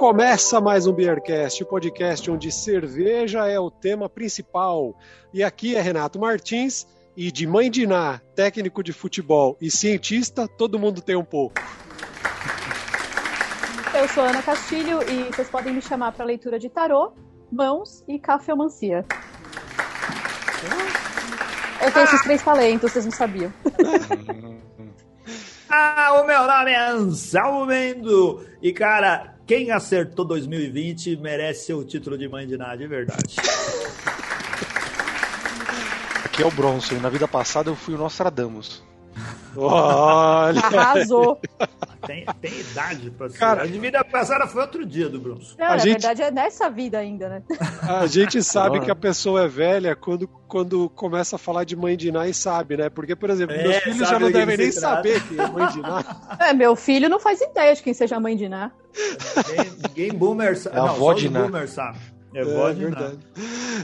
começa mais um Beercast, o podcast onde cerveja é o tema principal. E aqui é Renato Martins e de mãe de Ná, técnico de futebol e cientista, todo mundo tem um pouco. Eu sou Ana Castilho e vocês podem me chamar para leitura de tarô, mãos e cafeomancia. Eu tenho esses três talentos, vocês não sabiam. ah, o meu nome é Anselmo Mendo. E, cara, quem acertou 2020 merece o título de mãe de nada, de verdade. Aqui é o Bronson. Na vida passada eu fui o Nostradamus. Olha! Arrasou! Tem, tem idade pra ser. Cara, a vida passada foi outro dia do Bronson. Não, A na gente- verdade é nessa vida ainda, né? A gente sabe Bom. que a pessoa é velha quando, quando começa a falar de mãe de Ná e sabe, né? Porque, por exemplo, É, meus filhos já não devem nem saber que é mãe de Ná. É, meu filho não faz ideia de quem seja a mãe de Ná. Ninguém, ninguém boomer sabe. É a não, avó só de Ná. boomer sabe. É, É, verdade.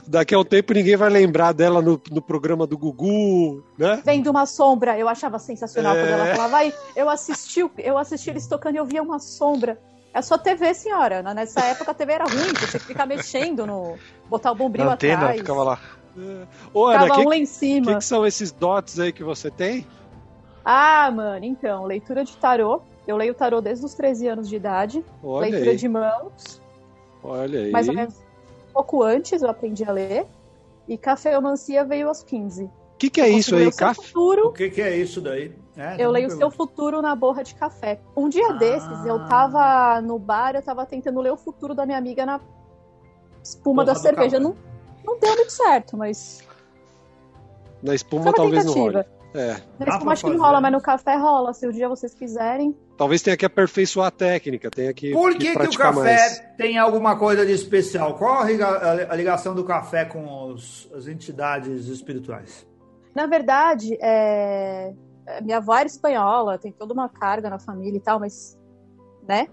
Daqui a um tempo ninguém vai lembrar dela no, no programa do Gugu, né? Vendo uma sombra, eu achava sensacional É. quando ela falava, ai, eu assisti, o- eu assisti eles tocando e eu via uma sombra. É a sua TV, senhora. né? Nessa época a TV era ruim, você tinha que ficar mexendo no. botar o bombril Na antena, atrás. ficava lá. Ô, Ana, o Ficava que, um lá em que, cima. que são esses dots aí que você tem? Ah, mano, então, leitura de tarô. Eu leio tarô desde os 13 anos de idade. Olha leitura aí, de mãos. olha aí. Mais ou menos pouco antes eu aprendi a ler. E cafeomancia veio aos 15. O que, que é Eu isso aí, o seu café? O futuro. que, que é isso daí? É, Eu não leio o seu futuro na borra de café. Um dia Ah. desses, eu tava no bar, eu tava tentando ler o futuro da minha amiga na espuma Borra da cerveja. café. Não, não deu muito certo, mas Na espuma talvez não tentativa. role. É, Na espuma pra acho que não rola, mas no café rola. Se um dia vocês quiserem. Talvez tenha que aperfeiçoar a técnica, tenha que, Por que que, que o café mais. tem alguma coisa de especial? Qual a liga- a ligação do café com os- as entidades espirituais? Na verdade, é... é, minha avó era espanhola, tem toda uma carga na família e tal, mas. né?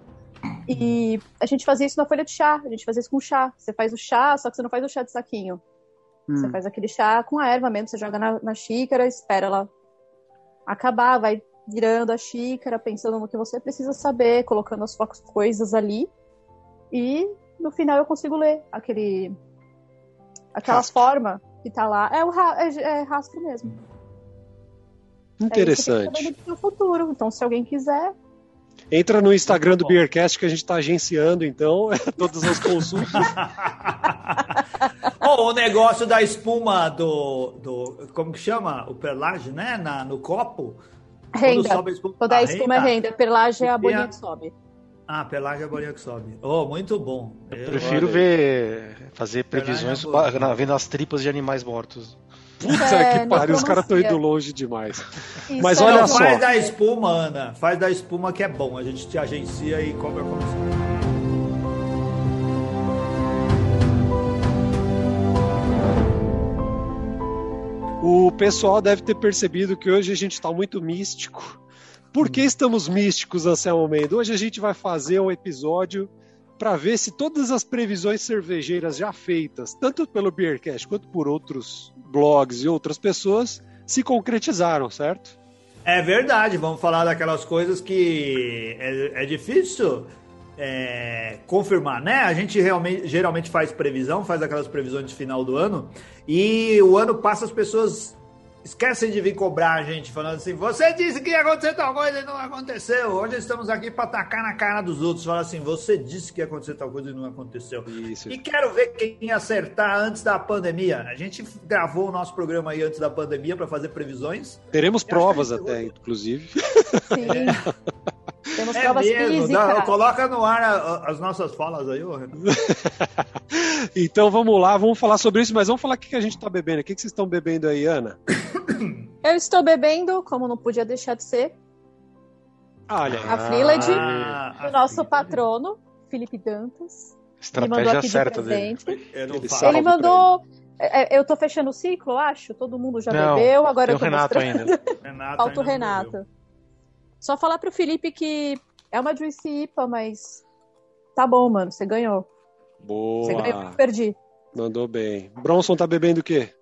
E a gente fazia isso na folha de chá, a gente fazia isso com chá. Você faz o chá, só que você não faz o chá de saquinho. Você Hum. faz aquele chá com a erva mesmo, você joga na, na xícara, espera ela acabar, vai virando a xícara, pensando no que você precisa saber, colocando as suas coisas ali. E no final eu consigo ler aquele. aquela Rastro. forma que tá lá. É o ra- é, é rastro mesmo. É Interessante. isso que do seu futuro. Então, se alguém quiser, Entra no Instagram do. Beercast que a gente está agenciando, então, todas as consultas. Oh, o negócio da espuma do, do. Como que chama? O perlage, né? Na, no copo. Quando renda. sobe a espuma, Quando a a espuma é renda, perlagem é a bolinha a- que sobe. Ah, pelagem é a bolinha que sobe. Oh, muito bom. Eu prefiro olha ver. fazer previsões boa. ba- na- vendo as tripas de animais mortos. Puta é que pariu, os caras estão indo longe demais. Isso Mas é olha Não, só. faz da espuma, Ana. Faz da espuma que é bom. A gente te agencia e cobra comissão. Pessoal deve ter percebido que hoje a gente está muito místico. Por que estamos místicos, Anselmo Mendo? Hoje a gente vai fazer um episódio para ver se todas as previsões cervejeiras já feitas, tanto pelo Beercast quanto por outros blogs e outras pessoas, se concretizaram, certo? É verdade, vamos falar daquelas coisas que é, é difícil é, confirmar, né? A gente realmente, geralmente faz previsão, faz aquelas previsões de final do ano, e o ano passa, as pessoas esquecem de vir cobrar a gente, falando assim: você disse que ia acontecer tal coisa e não aconteceu. Hoje estamos aqui para atacar na cara dos outros, falar assim: você disse que ia acontecer tal coisa e não aconteceu. Isso. E quero ver quem acertar antes da pandemia. A gente gravou o nosso programa aí antes da pandemia para fazer previsões. Teremos provas até, inclusive. Sim. Temos É provas mesmo, dá- coloca no ar a- a- as nossas falas aí, ô Renato. Então vamos lá, vamos falar sobre isso, mas vamos falar o que que a gente está bebendo. O que que vocês estão bebendo aí, Ana? Eu estou bebendo, como não podia deixar de ser, Olha, a Freeled, Ah, do nosso patrono, Felipe Dantas. Ele mandou Estratégia aqui de certa dele. Eu Ele falo. Salve Ele mandou. é, é, Eu tô fechando o ciclo, acho. Todo mundo já Não, bebeu, agora Tem eu o tô Renato mostrando. ainda. Renato Falta o Renato. bebeu. Só falar pro Felipe que é uma Juicy IPA, mas tá bom, mano. Você ganhou. Você ganhou, boa. eu perdi. Mandou bem. Bronson tá bebendo o quê?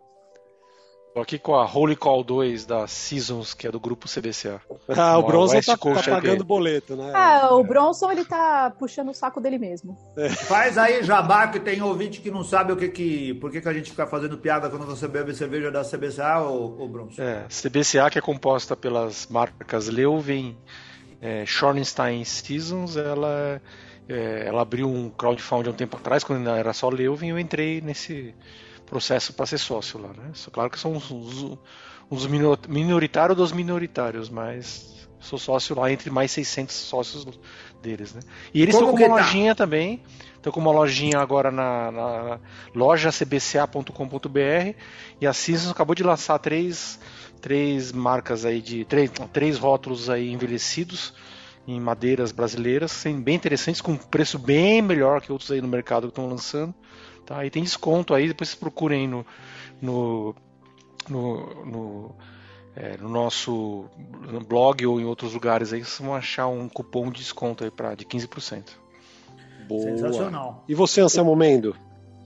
Tô aqui com a Holy Call 2 da Seasons, que é do grupo CBCA. Ah, o Bronson tá, tá pagando boleto, né? Ah, o Bronson, ele tá puxando o saco dele mesmo. Faz aí, Jabá, que tem ouvinte que não sabe o que que. Por que, que a gente fica fazendo piada quando você bebe cerveja da CBCA, ô, ô Bronson? É, CBCA, que é composta pelas marcas Leuven, é, Schornstein Seasons, ela, é, ela abriu um crowdfunding há um tempo atrás, quando ainda era só Leuven, e eu entrei nesse processo para ser sócio lá. Né? Claro que são uns, uns, uns minor- minoritários dos minoritários, mas sou sócio lá entre mais 600 sócios deles. Né? E eles Como estão com uma tá? lojinha também. Estão com uma lojinha agora na, na loja cbca.com.br e a Seasons acabou de lançar três, três marcas aí de três, três rótulos aí envelhecidos em madeiras brasileiras, bem interessantes com preço bem melhor que outros aí no mercado que estão lançando. Tá? E tem desconto aí, depois vocês procurem no no, no, no, é, no nosso blog ou em outros lugares aí, vocês vão achar um cupom de desconto aí pra, de 15%. Boa. Sensacional. E você, Anselmo Mendo?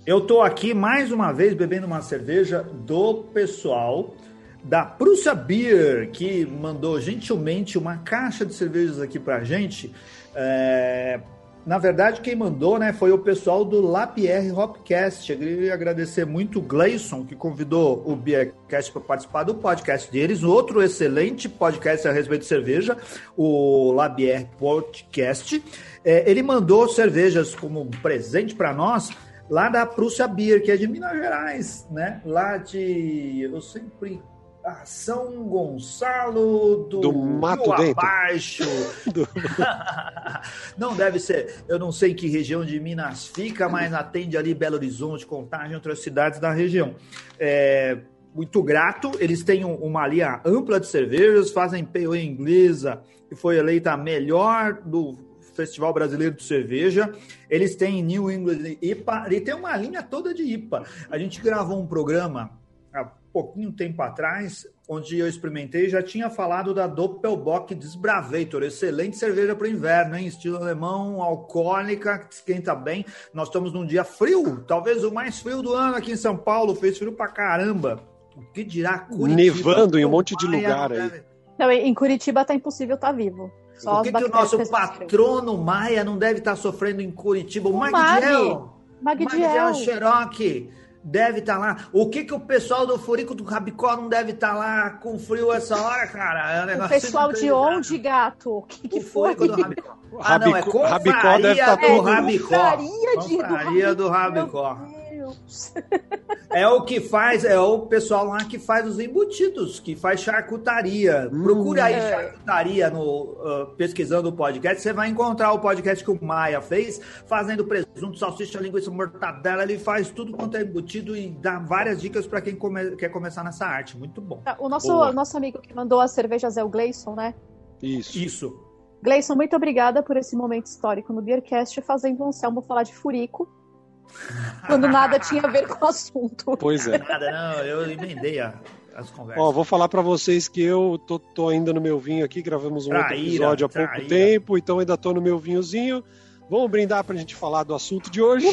Eu tô aqui mais uma vez bebendo uma cerveja do pessoal da Prússia Beer, que mandou gentilmente uma caixa de cervejas aqui pra gente. É, Na verdade, quem mandou né, foi o pessoal do Lapierre Hopcast. Queria agradecer muito o Gleison, que convidou o Beercast para participar do podcast deles. Outro excelente podcast a respeito de cerveja, o Lapierre Podcast. É, ele mandou cervejas como presente para nós lá da Prússia Beer, que é de Minas Gerais, né? Lá de. Eu sempre. Ah, São Gonçalo do, Do Mato Rio Dentro. Abaixo. não deve ser. Eu não sei em que região de Minas fica, mas atende ali Belo Horizonte, Contagem, outras cidades da região. É, muito grato. Eles têm um- uma linha ampla de cervejas, fazem PO inglesa, que foi eleita a melhor do Festival Brasileiro de Cerveja. Eles têm New England IPA, e tem uma linha toda de IPA. A gente gravou um programa pouquinho tempo atrás, onde eu experimentei, já tinha falado da Doppelbock Desbravator, excelente cerveja para o inverno, hein? Estilo alemão, alcoólica, que esquenta bem. Nós estamos num dia frio, talvez o mais frio do ano aqui em São Paulo, fez frio pra caramba. O que dirá Curitiba? Nevando em um monte de lugar aí. Não, em Curitiba tá impossível tá vivo. Só o que, que o nosso patrono Maia não deve estar sofrendo em Curitiba? O O Magdiel. Magdiel. Magdiel Cherokee deve estar lá. O que, que o pessoal do Furico do Rabicó não deve estar lá com frio essa hora, cara? É um O pessoal de onde, gato? O que, que O foi? Furico do Rabicó. Ah, não, é Rabicó- deve tá do todo- Rabicó. Confraria de- do Confraria do Rabicó. Deus. É o que faz, é o pessoal lá que faz os embutidos, que faz charcutaria. Procure aí É. charcutaria no ah, pesquisando o podcast, você vai encontrar o podcast que o Maia fez, fazendo presunto, salsicha, linguiça, mortadela, ele faz tudo quanto é embutido e dá várias dicas para quem come- quer começar nessa arte. Muito bom. Tá, O nosso, Boa. nosso amigo que mandou as cervejas é o Gleison, né? Isso. Isso. Gleison, muito obrigada por esse momento histórico no Beercast, fazendo o Anselmo falar de furico, quando nada tinha a ver com o assunto. Pois é. Nada, não, eu emendei a- as conversas. Ó, vou falar pra vocês que eu tô, tô ainda no meu vinho aqui, gravamos um outro Traíra, episódio há pouco traíra. tempo, então ainda tô no meu vinhozinho. Vamos brindar pra gente falar do assunto de hoje.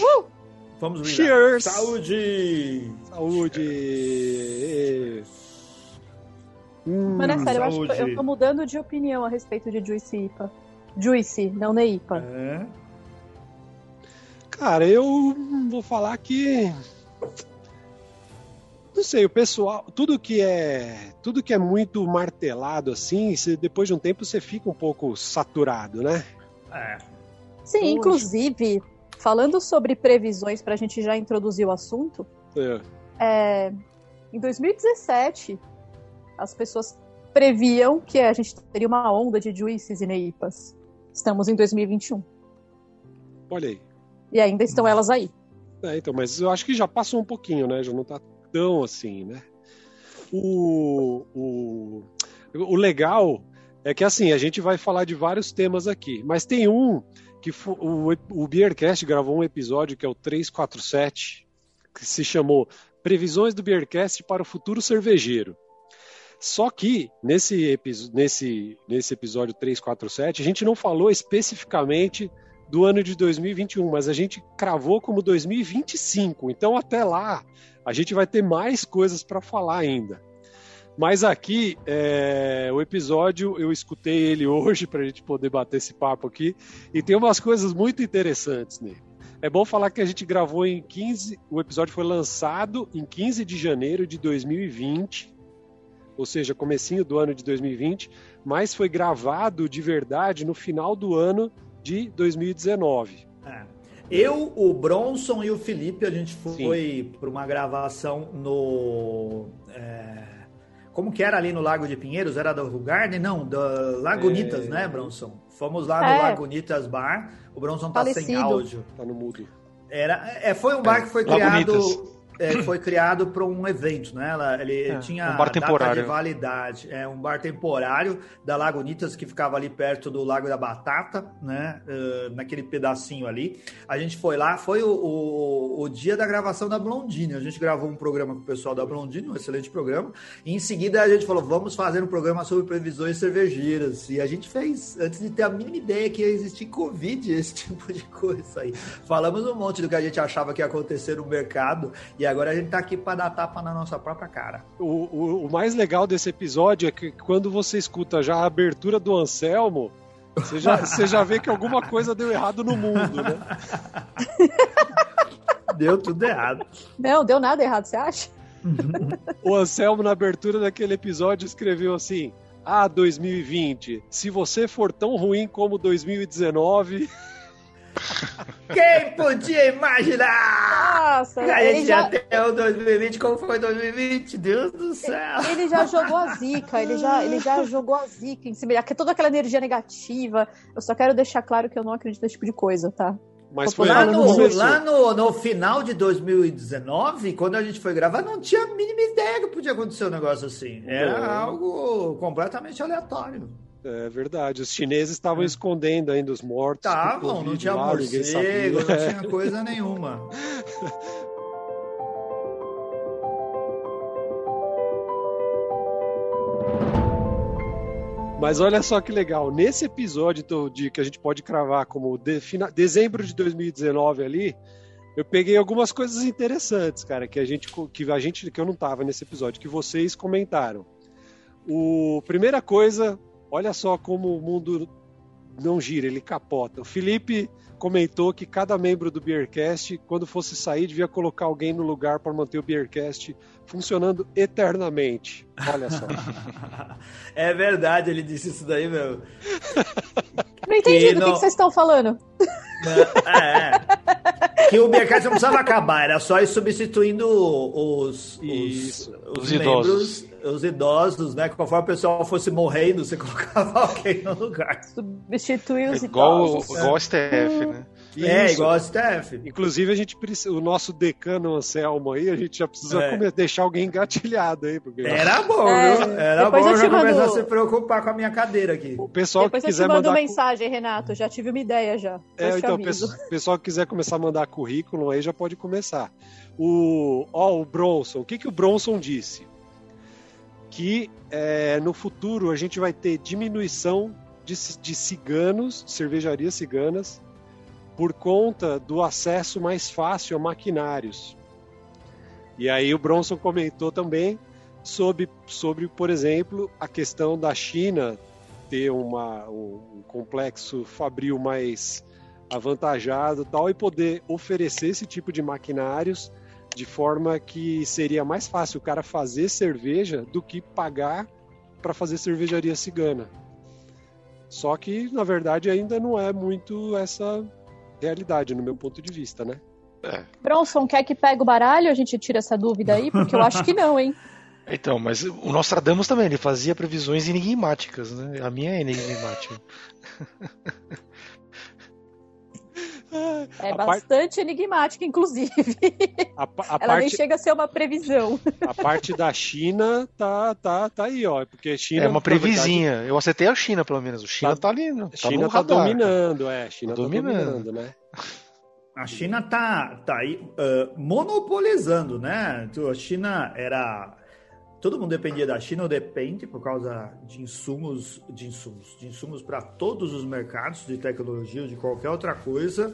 Vamos brindar. Cheers! Saúde! Saúde! Hum, Mano, é sério, eu acho que saúde. eu tô mudando de opinião a respeito de Juice IPA. Juice, não Neipa. É. Cara, eu vou falar que não sei, o pessoal, tudo que é, tudo que é muito martelado assim, depois de um tempo você fica um pouco saturado, né? É. Sim, Poxa. inclusive, falando sobre previsões pra gente já introduzir o assunto, É. é, em 2017, as pessoas previam que a gente teria uma onda de juices e neipas. Estamos em 2021. Olha aí. E ainda estão elas aí. É, então, mas eu acho que já passou um pouquinho, né? Já não tá tão assim, né? O, o, o legal é que assim, a gente vai falar de vários temas aqui, mas tem um que o, o Beercast gravou um episódio que é o 347, que se chamou Previsões do Beercast para o Futuro Cervejeiro. Só que nesse, nesse, nesse episódio 347, a gente não falou especificamente do ano de 2021, mas a gente cravou como 2025. Então até lá a gente vai ter mais coisas para falar ainda. Mas aqui, é, o episódio, eu escutei ele hoje para a gente poder bater esse papo aqui, e tem umas coisas muito interessantes nele. É bom falar que a gente gravou em 15, o episódio foi lançado em 15 de janeiro de 2020, ou seja, comecinho do ano de 2020, mas foi gravado de verdade no final do ano de 2019. É. Eu, o Bronson e o Felipe, a gente foi para uma gravação no. É, como que era ali no Lago de Pinheiros? Era do Garden? Não, da Lagunitas, é... né, Bronson? Fomos lá no é. Lagunitas Bar. O Bronson tá Falecido. sem áudio. Tá no mudo. Era, é, foi um bar é, que foi criado. Lagunitas foi criado para um evento, né? Ela, ele é, tinha um bar temporário. validade. É um bar temporário da Lagunitas que ficava ali perto do Lago da Batata, né? Uh, naquele pedacinho ali. A gente foi lá, foi o, o, o, dia da gravação da Blondine. A gente gravou um programa com o pessoal da Blondine, um excelente programa. E em seguida a gente falou, vamos fazer um programa sobre previsões cervejeiras. E a gente fez, antes de ter a mínima ideia que ia existir Covid, esse tipo de coisa aí. Falamos um monte do que a gente achava que ia acontecer no mercado. E agora a gente tá aqui para dar tapa na nossa própria cara. O, o, o, mais legal desse episódio é que quando você escuta já a abertura do Anselmo, você já, você já vê que alguma coisa deu errado no mundo, né? deu tudo errado. Não, deu nada errado, você acha? o Anselmo, na abertura daquele episódio, escreveu assim: Ah, 2020, se você for tão ruim como 2019. Quem podia imaginar? Nossa, gente já tem o 2020 como foi 2020, Deus do céu. Ele já jogou a zica, ele já, ele já jogou a zica em cima, toda aquela energia negativa. Eu só quero deixar claro que eu não acredito nesse tipo de coisa, tá? Mas foi lá, no, lá no, no, final de 2019, quando a gente foi gravar, não tinha a mínima ideia que podia acontecer um negócio assim. Era é. algo completamente aleatório. É verdade. Os chineses estavam é. escondendo ainda os mortos. Estavam, não tinha lá, morcego, não tinha coisa nenhuma. Mas olha só que legal, nesse episódio de que a gente pode cravar como de, fina, dezembro de 2019 ali, eu peguei algumas coisas interessantes, cara, que a gente que a gente que eu não tava nesse episódio, que vocês comentaram. O primeira coisa, olha só como o mundo não gira, ele capota. O Felipe comentou que cada membro do Beercast, quando fosse sair, devia colocar alguém no lugar para manter o Beercast funcionando eternamente. Olha só. é verdade, ele disse isso daí, meu. Não entendi do que, que vocês estão falando. É, é. Que o Beercast não precisava acabar, era só ir substituindo os, os, os, os membros. Idosos os idosos, né? Conforme o pessoal fosse morrendo, você colocava alguém no lugar. Substituir os igual, idosos. Igual o STF, né? É, Isso. igual o STF. Inclusive, a gente precisa, o nosso decano Anselmo aí, a gente já precisa é. deixar alguém engatilhado aí. Porque... Era bom, é, viu? Era bom eu já mando... começar a se preocupar com a minha cadeira aqui. O pessoal depois que quiser eu te mando mandar... mensagem, Renato, já tive uma ideia já. É, então, o pessoal que quiser começar a mandar currículo aí já pode começar. O, ó, o Bronson, o que, que o Bronson disse? que é, no futuro a gente vai ter diminuição de, de ciganos, de cervejarias ciganas, por conta do acesso mais fácil a maquinários. E aí o Bronson comentou também sobre, sobre por exemplo, a questão da China ter uma, um complexo fabril mais avantajado tal e poder oferecer esse tipo de maquinários de forma que seria mais fácil o cara fazer cerveja do que pagar para fazer cervejaria cigana. Só que, na verdade, ainda não é muito essa realidade, no meu ponto de vista, né? É. Bronson, quer que pegue o baralho? A gente tira essa dúvida aí, porque eu acho que não, hein? Então, mas o Nostradamus também, ele fazia previsões enigmáticas, né? A minha é enigmática. É a bastante part... enigmática, inclusive. A, a Ela parte... nem chega a ser uma previsão. A parte da China tá, tá, tá aí, ó. Porque China. É uma previsinha. Verdade... Eu acertei a China, pelo menos. O China tá, tá ali. Tá China tá dominando, é. China tá, tá dominando. dominando, né? A China tá, tá aí uh, monopolizando, né? Então, a China era todo mundo dependia da China ou depende por causa de insumos, de insumos, de insumos para todos os mercados de tecnologia ou de qualquer outra coisa.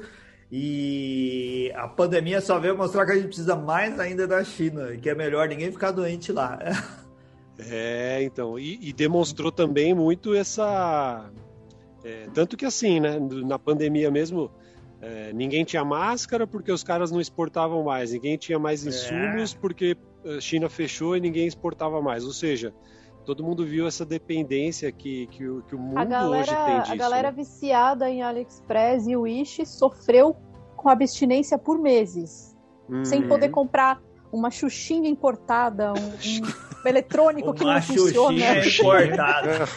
E a pandemia só veio mostrar que a gente precisa mais ainda da China, que é melhor ninguém ficar doente lá. É, então, e, e demonstrou também muito essa. é, tanto que assim, né, na pandemia mesmo, é, ninguém tinha máscara porque os caras não exportavam mais, ninguém tinha mais É. insumos porque a China fechou e ninguém exportava mais. Ou seja, todo mundo viu essa dependência que, que, o, que o mundo A hoje galera, tem disso. a galera né? viciada em AliExpress e Wish sofreu com abstinência por meses. Sem Uhum. poder comprar uma xuxinha importada, um, um eletrônico que Uma não funciona. xuxinha importada.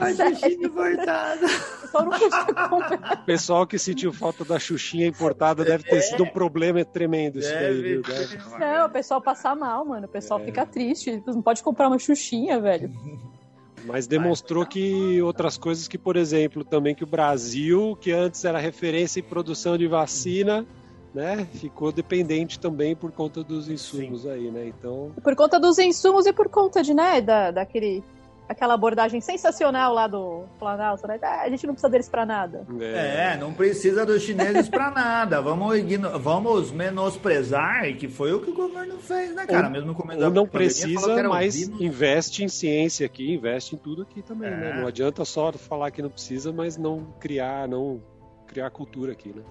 A xuxinha importada. Só não podia comprar. O pessoal que sentiu falta da Xuxinha importada deve ter sido um problema tremendo isso daí, viu? Deve. Não, o pessoal passa mal, mano. O pessoal É. fica triste. Não pode comprar uma xuxinha, velho. Mas demonstrou que outras coisas que, por exemplo, também que o Brasil, que antes era referência em produção de vacina, né, ficou dependente também por conta dos insumos aí, né? Então, Por conta dos insumos e por conta de, né, da, daquele, aquela abordagem sensacional lá do Planalto, né? Ah, a gente não precisa deles pra nada. É, não precisa dos chineses pra nada. Vamos, vamos menosprezar, e que foi o que o governo fez, né, cara? Ou- Mesmo no começo da ou não precisa, mas investe em ciência aqui, investe em tudo aqui também, É. né? Não adianta só falar que não precisa, mas não criar, não criar cultura aqui, né?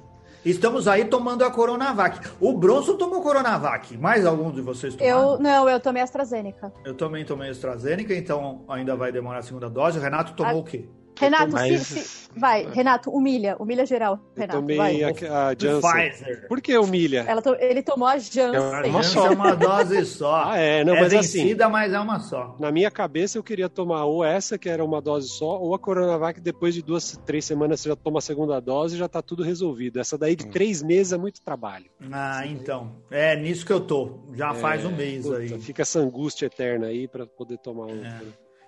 Estamos aí tomando a Coronavac. O Bronson tomou Coronavac. Mais alguns de vocês tomaram? Eu, não, eu tomei AstraZeneca. Eu também tomei AstraZeneca, então ainda vai demorar a segunda dose. O Renato tomou Ah, o quê? Renato, Mas- se, se- vai, Renato, humilha, humilha geral, Eu Renato, tomei vai. a, a Janssen. Pfizer. Por que humilha? Ela to- ele tomou a Janssen. É uma só. é uma dose só. Ah, é, não, é mas assim, vencida, mas é uma só. Na minha cabeça eu queria tomar ou essa, que era uma dose só, ou a Coronavac depois de duas, três semanas você já toma a segunda dose e já tá tudo resolvido. Essa daí de três meses é muito trabalho. Ah, então. É nisso que eu tô. Já faz um mês Puta, aí. Fica essa angústia eterna aí pra poder tomar um.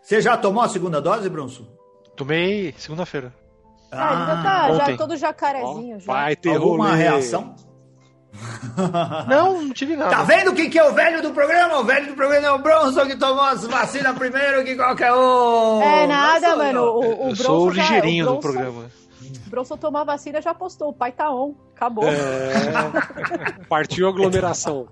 Você já tomou a segunda dose, Bronson? Tomei segunda-feira. Ah, ele já tá já ontem. todo jacarezinho. já. Vai ter Alguma rolê. reação? Não, não tive nada. Tá vendo quem que é o velho do programa? O velho do programa é o Bronson que tomou as vacinas primeiro que qualquer um. É nada, mano. eu. O, o Eu Bronson sou o já- ligeirinho o do programa. O Bronson tomou a vacina já postou. O pai tá on. Acabou. É, partiu a aglomeração.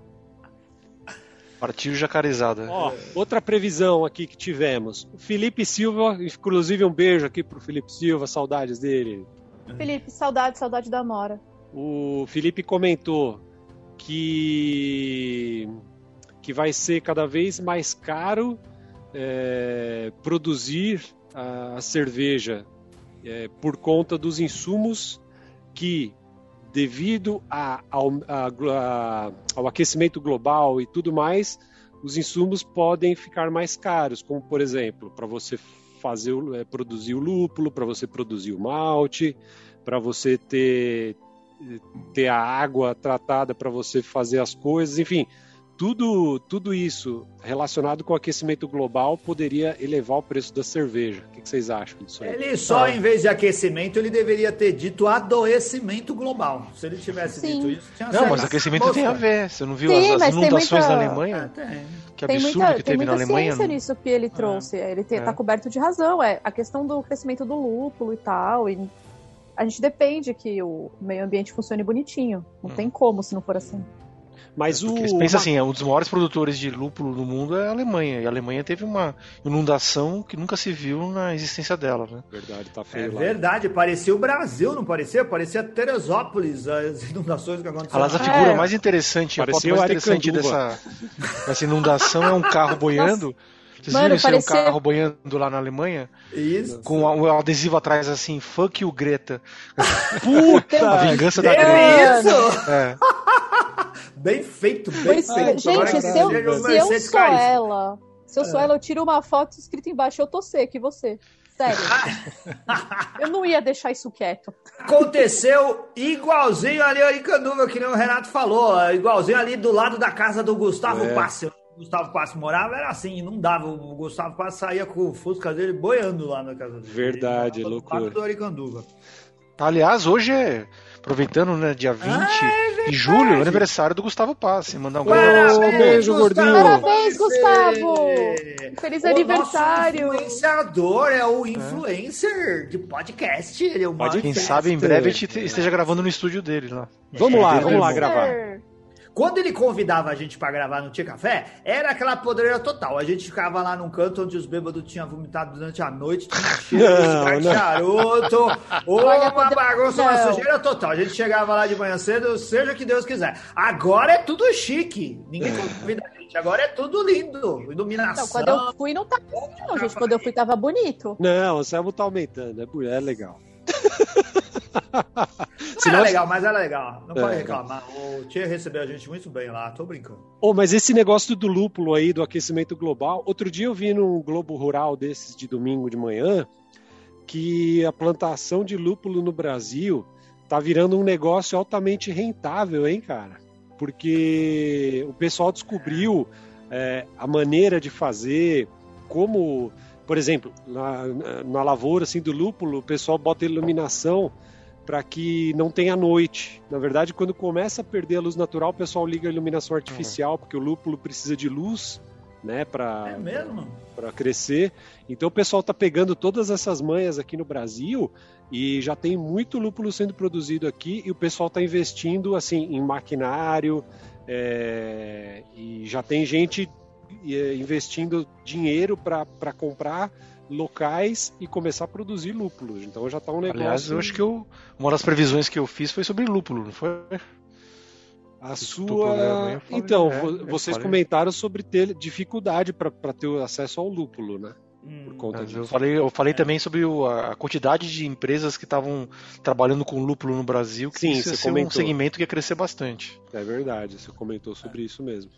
Partiu jacarezada. Ó, outra previsão aqui que tivemos. O Felipe Silva, inclusive um beijo aqui pro Felipe Silva, saudades dele. Felipe, saudade, saudade da Mora. O Felipe comentou que, que vai ser cada vez mais caro é, produzir a, a cerveja é, por conta dos insumos que, devido a- ao, a- ao aquecimento global e tudo mais, os insumos podem ficar mais caros, como por exemplo, para você fazer é, produzir o lúpulo, para você produzir o malte, para você ter ter a água tratada para você fazer as coisas, enfim, tudo, tudo isso relacionado com o aquecimento global poderia elevar o preço da cerveja. O que, vocês acham disso aí? Ele só, em vez de aquecimento, ele deveria ter dito adoecimento global. Se ele tivesse Sim. dito isso, tinha Não, certo. mas aquecimento tem a ver. Você não viu Sim, as, as tem inundações muita- na Ah, Alemanha? tem. Que tem absurdo muita, que tem teve na muita Alemanha. ciência não- nisso que ele trouxe. Ele te- É. coberto de razão. É a questão do crescimento do lúpulo e tal. E a gente depende que o meio ambiente funcione bonitinho. Não Hum. tem como se não for assim. Mas o Porque você pensa uma- assim, é um dos maiores produtores de lúpulo do mundo é a Alemanha. E a Alemanha teve uma inundação que nunca se viu na existência dela, né? verdade, tá É feio lá. verdade, parecia o Brasil, não parecia? Parecia Teresópolis, as inundações que aconteceram. Aliás, a É. figura mais interessante, a foto Parecia mais o interessante dessa, dessa inundação é um carro boiando. Vocês Mano, viram isso aí, um parecia- carro boiando lá na Alemanha? Isso. Com um adesivo atrás assim, fuck you, Greta. Puta! A vingança da É Greta. isso! É. Bem feito, bem Pois, feito. gente, se eu, se eu sou ela, se eu sou ela, eu tiro uma foto escrita embaixo, eu tô seca, e você? Sério. eu não ia deixar isso quieto. Aconteceu igualzinho ali em Canduva, que nem o Renato falou. Igualzinho ali do lado da casa do Gustavo É. Passe. O Gustavo Passe morava, era assim, não dava. O Gustavo Passe saía com o Fusca dele boiando lá na casa dele. Verdade, loucura. lado do Aricanduva. Aliás, hoje é, aproveitando, né, dia 20 Ah, é de julho, o aniversário do Gustavo Passe. Mandar um grande beijo, Gustavo gordinho. Parabéns! Gustavo! Feliz O aniversário! nosso influenciador é o influencer de podcast. Ele é o Pode- Quem sabe em breve a gente esteja gravando no estúdio dele lá. Vamos lá, É, vamos lá gravar. Quando ele convidava a gente para gravar no Tia Café, era aquela podreira total. A gente ficava lá num canto onde os bêbados tinham vomitado durante a noite, tinha cheiro de charuto, uma bagunça, uma sujeira total. A gente chegava lá de manhã cedo, seja que Deus quiser. Agora é tudo chique. Ninguém convida a gente. Agora é tudo lindo. Iluminação. Não, quando eu fui não tava não, gente. Quando eu fui tava bonito. Não, o Selmo tá aumentando. É, é legal. Não era legal, mas era legal. Não é, pode reclamar. O Tia recebeu a gente muito bem lá, tô brincando. Oh, mas esse negócio do lúpulo aí, do aquecimento global, outro dia eu vi num Globo Rural desses de domingo de manhã que a plantação de lúpulo no Brasil tá virando um negócio altamente rentável, hein, cara? Porque o pessoal descobriu é, a maneira de fazer, como, por exemplo, na, na lavoura assim, do lúpulo, o pessoal bota iluminação para que não tenha noite. Na verdade, quando começa a perder a luz natural, o pessoal liga a iluminação artificial, uhum. porque o lúpulo precisa de luz, né, para é para crescer. Então o pessoal está pegando todas essas manhas aqui no Brasil e já tem muito lúpulo sendo produzido aqui e o pessoal está investindo assim em maquinário é, e já tem gente investindo dinheiro para comprar locais e começar a produzir lúpulos. Então já está um negócio. Aliás, eu acho que eu, uma das previsões que eu fiz foi sobre lúpulo, não foi? A sua. então, é, vocês comentaram sobre ter dificuldade para ter acesso ao lúpulo, né? Hum, Por conta disso. Eu falei, eu falei é. também sobre o, a quantidade de empresas que estavam trabalhando com lúpulo no Brasil, que Sim, você comentou. um segmento que ia crescer bastante. É verdade, você comentou sobre isso mesmo.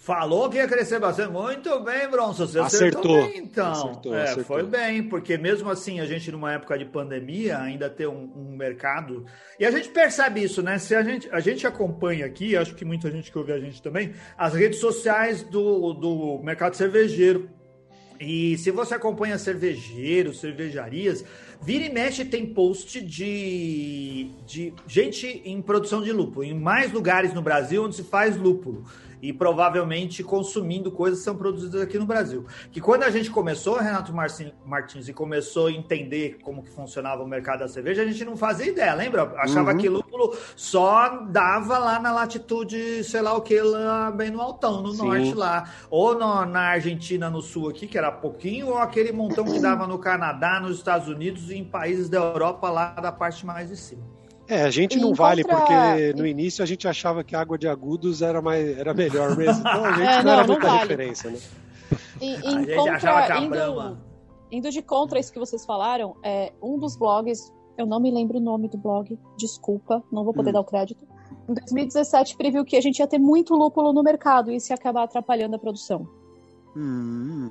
Falou que ia crescer bastante. Muito bem, Bronson. Você acertou. acertou bem, então. Acertou, é, acertou. Foi bem, porque mesmo assim, a gente, numa época de pandemia, ainda tem um, um, mercado. E a gente percebe isso, né? Se a gente, a gente acompanha aqui, acho que muita gente que ouve a gente também, as redes sociais do, do mercado cervejeiro. E se você acompanha cervejeiros, cervejarias, vira e mexe tem post de, de gente em produção de lúpulo, em mais lugares no Brasil onde se faz lúpulo e provavelmente consumindo coisas que são produzidas aqui no Brasil. Que quando a gente começou, Renato Martins, e começou a entender como que funcionava o mercado da cerveja, a gente não fazia ideia, lembra? Achava uhum. que lúpulo só dava lá na latitude, sei lá o que, lá bem no altão, no Sim. norte lá. Ou no, na Argentina, no sul aqui, que era pouquinho, ou aquele montão que dava no Canadá, nos Estados Unidos e em países da Europa lá da parte mais de cima. É, a gente não vale, porque no início a gente achava que a água de agudos era, mais, era melhor mesmo. Então a gente é, não, não, era muita vale. referência, né? E, em a gente contra, achava que a indo, indo de contra isso que vocês falaram, é, um dos blogs, eu não me lembro o nome do blog, desculpa, não vou poder hum. dar o crédito. Em 2017 previu que a gente ia ter muito lúpulo no mercado e isso ia acabar atrapalhando a produção. Hum.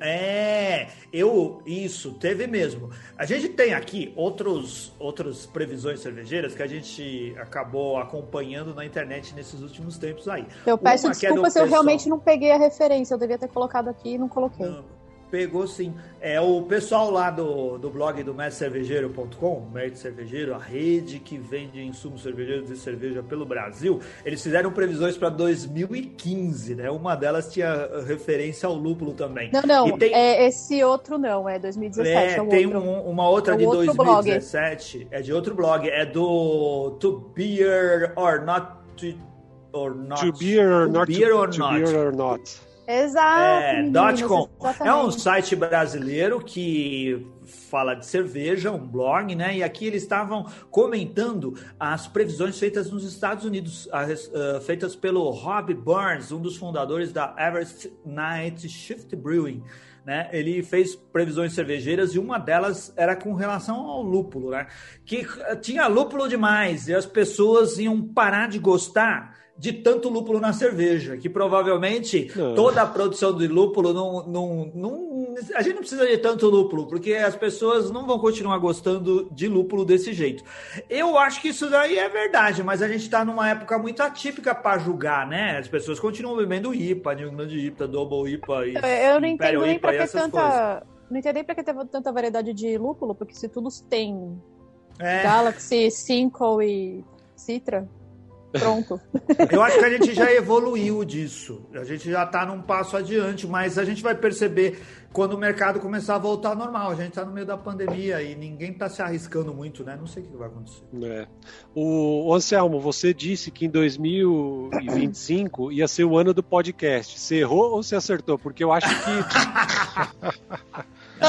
É, eu isso teve mesmo. A gente tem aqui outros outras previsões cervejeiras que a gente acabou acompanhando na internet nesses últimos tempos aí. Eu peço Uma é desculpa se eu realmente não peguei a referência, eu devia ter colocado aqui e não coloquei. Não. Pegou sim. É o pessoal lá do, do blog do mescervejeiro.com, Mestre Cervejeiro, a rede que vende insumos cervejeiros e cerveja pelo Brasil. Eles fizeram previsões para 2015, né? Uma delas tinha referência ao lúpulo também. Não, não, tem... é esse outro não, é 2017. É, é tem outro. Um, uma outra é de 2017, blog. é de outro blog, é do To Beer or Not To, or not, to Beer or Not. Beer or, to, not. Beer or not. Exato. É, meninos, .com. É um site brasileiro que fala de cerveja, um blog, né? E aqui eles estavam comentando as previsões feitas nos Estados Unidos, uh, feitas pelo Rob Burns, um dos fundadores da Everest Night Shift Brewing. Né? Ele fez previsões cervejeiras e uma delas era com relação ao lúpulo, né? Que tinha lúpulo demais e as pessoas iam parar de gostar de tanto lúpulo na cerveja, que provavelmente não. toda a produção de lúpulo não, não, não. A gente não precisa de tanto lúpulo, porque as pessoas não vão continuar gostando de lúpulo desse jeito. Eu acho que isso daí é verdade, mas a gente está numa época muito atípica para julgar, né? As pessoas continuam bebendo IPA, New England IPA, Double IPA e Eu não entendo nem para que tanta. Coisas. Não entendi para que teve tanta variedade de lúpulo, porque se todos têm é. Galaxy, Cinco e Citra. Pronto. Eu acho que a gente já evoluiu disso. A gente já está num passo adiante, mas a gente vai perceber quando o mercado começar a voltar ao normal. A gente está no meio da pandemia e ninguém está se arriscando muito, né? Não sei o que vai acontecer. É. O, Anselmo, você disse que em 2025 ia ser o ano do podcast. Você errou ou você acertou? Porque eu acho que.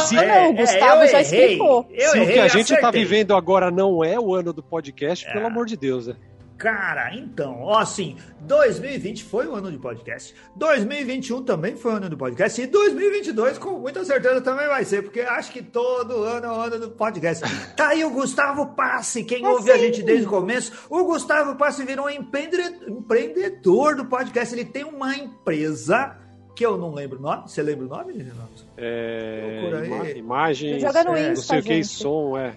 Se, não, não, o Gustavo é, já explicou. Eu Se errei, o que a gente está vivendo agora não é o ano do podcast, é. pelo amor de Deus, né? Cara, então, ó, assim, 2020 foi o ano de podcast, 2021 também foi o ano do podcast, e 2022 com muita certeza também vai ser, porque acho que todo ano é o ano do podcast. Tá aí o Gustavo Passe, quem é ouve sim. a gente desde o começo, o Gustavo Passe virou um empreendedor do podcast, ele tem uma empresa que eu não lembro o nome. Você lembra o nome, Renato? É, ima imagens, Joga no é, Insta, não sei o que, gente. som, é.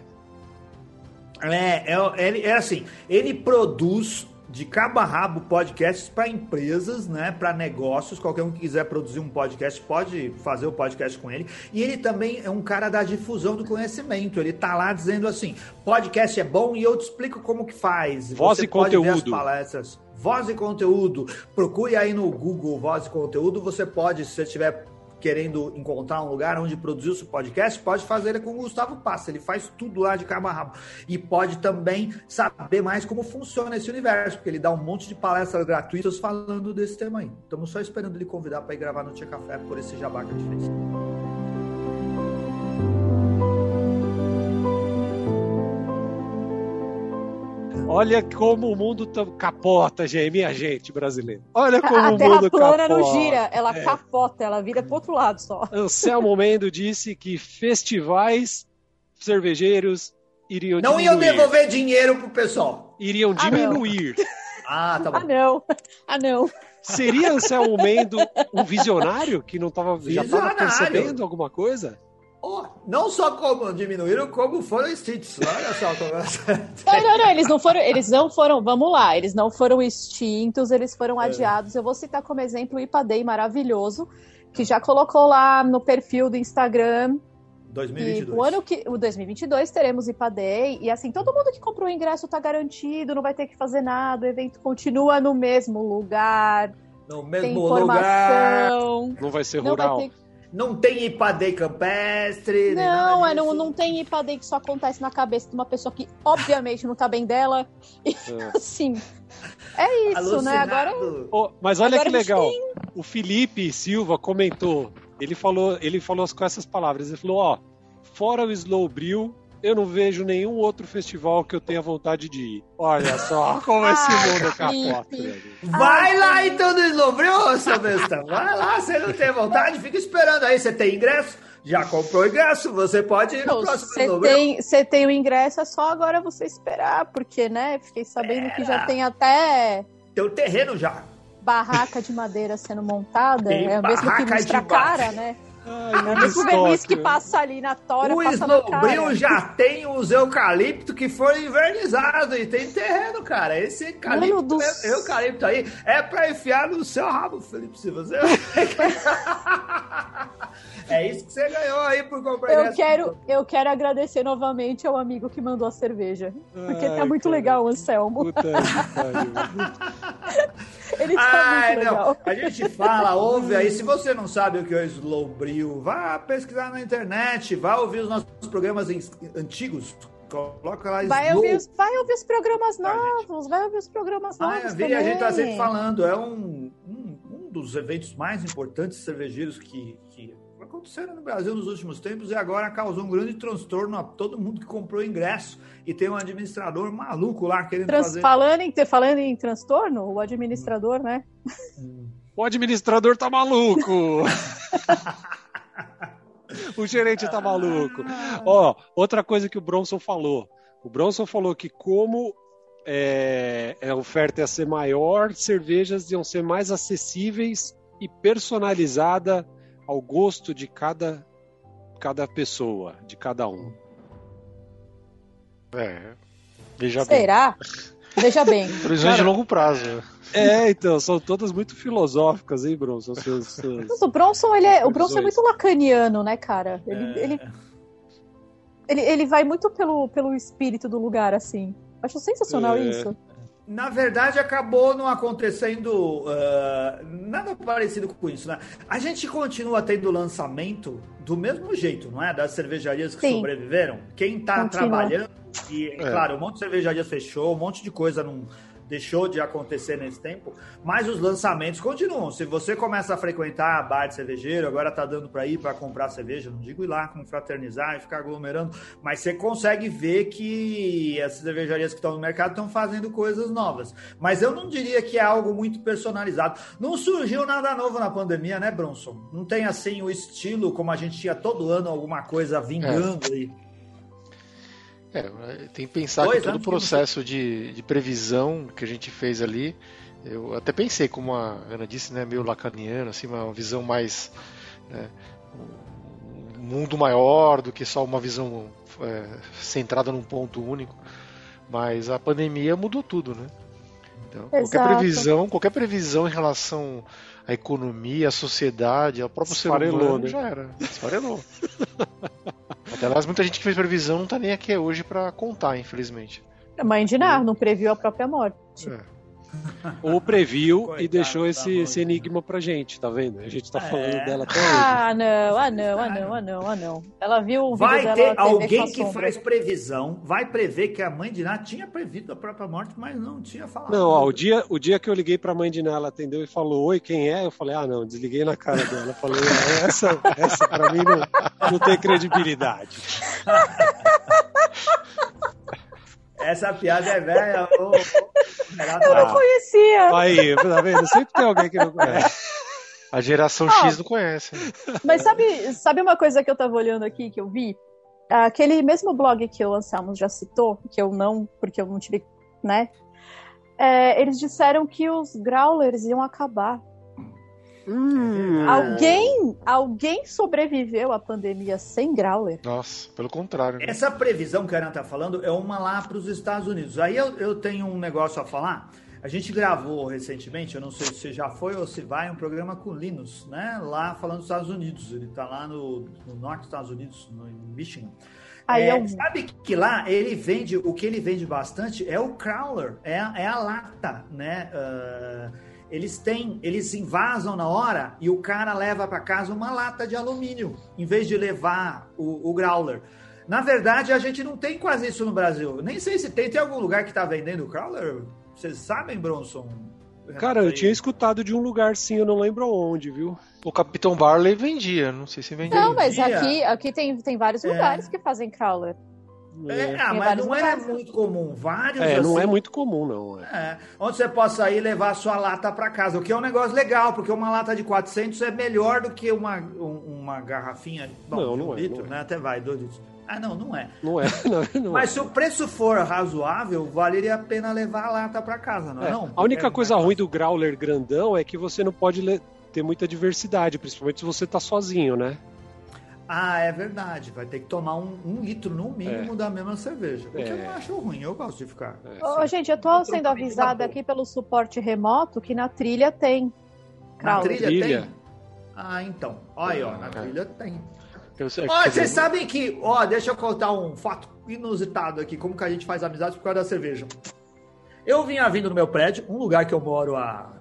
É, é, ele, é assim, ele produz de cabo a rabo podcasts para empresas, né, para negócios. Qualquer um que quiser produzir um podcast pode fazer o podcast com ele. E ele também é um cara da difusão do conhecimento. Ele tá lá dizendo assim: podcast é bom e eu te explico como que faz. Voz Você e pode ver as conteúdo. palestras. Voz e conteúdo. Procure aí no Google Voz e conteúdo. Você pode, se você tiver querendo encontrar um lugar onde produzir o seu podcast, pode fazer ele com o Gustavo Passa. Ele faz tudo lá de cabo a rabo. E pode também saber mais como funciona esse universo, porque ele dá um monte de palestras gratuitas falando desse tema aí. Estamos só esperando ele convidar para ir gravar no Tia Café por esse jabá que a gente fez. Olha como o mundo tá- capota, gente, minha gente brasileira. Olha como A o Terra mundo plana capota. não gira, ela É. capota, ela vira pro outro lado só. Anselmo Mendo disse que festivais cervejeiros iriam Não diminuir. iam devolver dinheiro pro pessoal. Iriam Ah, não. diminuir. Ah, tá Ah, bom. não. Ah, não. Seria Anselmo Mendo um visionário que não tava, já estava percebendo alguma coisa? Oh, não só como diminuíram, como foram extintos. Olha só como Não, não, não, eles não foram, eles não foram, vamos lá, eles não foram extintos, eles foram adiados. Eu vou citar como exemplo o Ipadei maravilhoso, que já colocou lá no perfil do Instagram que 2022. o ano que o 2022 teremos Ipadei e assim, todo mundo que comprou o ingresso tá garantido, não vai ter que fazer nada, o evento continua no mesmo lugar, No tem mesmo lugar. informação. Não vai ser Não vai rural. ter Não tem ipadei campestre. nem Não, nada é, não, não tem Ipadei que só acontece na cabeça de uma pessoa que obviamente não tá bem dela. E É. assim, é isso, né? Alucinado. Agora Oh, mas olha Agora que legal. O Felipe Silva comentou. Ele falou, ele falou com essas palavras. Ele falou: ó, fora o Slow Brew, eu não vejo nenhum outro festival que eu tenha vontade de ir. Olha só como esse Ai, mundo é capota. Vai lá então no Slobril, seu besta. Vai lá, você não tem vontade, fica esperando aí. Você tem ingresso? Já comprou ingresso? Você pode ir no próximo você tem, você tem o ingresso, é só agora você esperar, porque, né? Fiquei sabendo que já tem até Tem o terreno já. barraca de madeira sendo montada. Tem é o mesmo que mostra a cara, né? Ai, É o verniz que passa ali na tora, O cara. já tem os eucaliptos que foram invernizados e tem terreno, cara. Esse eucalipto, do eucalipto aí é pra enfiar no seu rabo, Felipe. Se você. é isso que você ganhou aí por comprar Eu quero, eu quero agradecer novamente ao amigo que mandou a cerveja. Porque tá muito cara. legal o Anselmo. Puta que pariu. Ele tá Ai, muito não. legal. A gente fala, ouve aí. Se você não sabe o que é o Slowbril, vá pesquisar na internet, vá ouvir os nossos programas antigos. Coloca lá Vai Slow. ouvir, os, vai ouvir os programas novos, vai ouvir os programas Ah, novos. a gente tá também. sempre falando, é um, um, um dos eventos mais importantes cervejeiros que aconteceram no Brasil nos últimos tempos e agora causou um grande transtorno a todo mundo que comprou ingresso e tem um administrador maluco lá querendo Trans- fazer. falando, em, falando em transtorno, o administrador, né? O administrador tá maluco. o gerente tá maluco. Ó, outra coisa que o Bronson falou. O Bronson falou que como é, a oferta ia ser maior, cervejas iam ser mais acessíveis e personalizada ao gosto de cada, cada pessoa, de cada um. É. Veja bem. Será? Veja bem. Previsões de longo prazo. É, então, são todas muito filosóficas, hein, Bronson? Seus, seus... Mas o Bronson, ele é, o Bronson é muito lacaniano, né, cara? Ele, É. ele, ele, ele vai muito pelo, pelo espírito do lugar, assim. Acho sensacional É. isso. Na verdade, acabou não acontecendo uh, nada parecido com isso, né? A gente continua tendo lançamento do mesmo jeito, não é? Das cervejarias que Sim. sobreviveram. Quem está trabalhando, e é. claro, um monte de cervejarias fechou, um monte de coisa não deixou de acontecer nesse tempo, mas os lançamentos continuam. Se você começa a frequentar a bar de cervejeiro, agora tá dando para ir para comprar cerveja, não digo ir lá confraternizar e ficar aglomerando, mas você consegue ver que as cervejarias que estão no mercado estão fazendo coisas novas. Mas eu não diria que é algo muito personalizado. Não surgiu nada novo na pandemia, né, Bronson? Não tem assim o estilo como a gente tinha todo ano alguma coisa vingando é. aí. É, tem que pensar Dois que todo o processo de, de previsão que a gente fez ali, eu até pensei, como a Ana disse, né, meio lacaniano, assim, uma visão mais. Né, um mundo maior do que só uma visão é, centrada num ponto único. Mas a pandemia mudou tudo, né? Então, qualquer previsão, qualquer previsão em relação à economia, à sociedade, ao próprio Esfarelou, ser humano, né? já era. Esfarelou. Até lá, muita gente que fez previsão não tá nem aqui hoje para contar, infelizmente. A mãe de Nar não previu a própria morte. É. Ou previu Coitado, e deixou esse, esse enigma pra gente, tá vendo? A gente tá é. falando dela até hoje. Ah, não, ah, não, ah, não, ah, não, ah, não. Ela viu o vídeo Vai dela ter alguém que faz previsão, vai prever que a mãe de Ná tinha previsto a própria morte, mas não tinha falado. Não, ó, o dia, o dia que eu liguei pra mãe de Ná, ela atendeu e falou, oi, quem é? Eu falei, ah, não, desliguei na cara dela. Eu falei, ah, essa, essa pra mim não, não tem credibilidade. Essa piada é velha. Ô, eu não conhecia. Aí, tá vendo? Sempre tem alguém que não conhece. A geração oh, X não conhece. Mas sabe, sabe uma coisa que eu tava olhando aqui, que eu vi? Aquele mesmo blog que o Anselmo já citou, que eu não, porque eu não tive, né? É, eles disseram que os Growlers iam acabar. Hum. Alguém, alguém sobreviveu à pandemia sem Growler? Nossa, pelo contrário. Né? Essa previsão que a Ana está falando é uma lá para os Estados Unidos. Aí eu, eu tenho um negócio a falar. A gente gravou recentemente, eu não sei se já foi ou se vai, um programa com Linus, né? Lá falando dos Estados Unidos. Ele está lá no, no, norte dos Estados Unidos, no Michigan. Aí é, eu... Sabe que lá ele vende, o que ele vende bastante é o crawler, é, é a lata, né? Uh, eles têm, eles invasam na hora e o cara leva para casa uma lata de alumínio, em vez de levar o, o growler. Na verdade, a gente não tem quase isso no Brasil. Nem sei se tem. Tem algum lugar que está vendendo growler? Vocês sabem, Bronson? Cara, eu tinha escutado de um lugar sim, eu não lembro onde, viu? O Capitão Barley vendia, não sei se vendia. Não, mas aqui, aqui tem, tem vários é. lugares que fazem crawler. É, ah, mas não é muito comum. Vários. É, assim, não é muito comum, não. É. é. onde você possa ir levar a sua lata para casa, o que é um negócio legal, porque uma lata de 400 é melhor do que uma, uma garrafinha. Bom, não, não um é. Litro, não né? É. Até vai, dois litros. Ah, não, não é. Não é. Não, não mas é. se o preço for razoável, valeria a pena levar a lata para casa, não é? Não, a única coisa ruim do growler grandão é que você não pode ter muita diversidade, principalmente se você tá sozinho, né? Ah, é verdade. Vai ter que tomar um, um litro no mínimo é. da mesma cerveja. O que eu não é. acho ruim, eu gosto de ficar. É, Ô, gente, eu tô sendo avisada aqui pelo suporte remoto que na trilha tem. Na trilha, trilha, tem? Ah, então. Olha aí, ó, na trilha tem. Ó, vocês sabem que, ó, deixa eu contar um fato inusitado aqui, como que a gente faz amizade por causa da cerveja. Eu vinha vindo no meu prédio, um lugar que eu moro há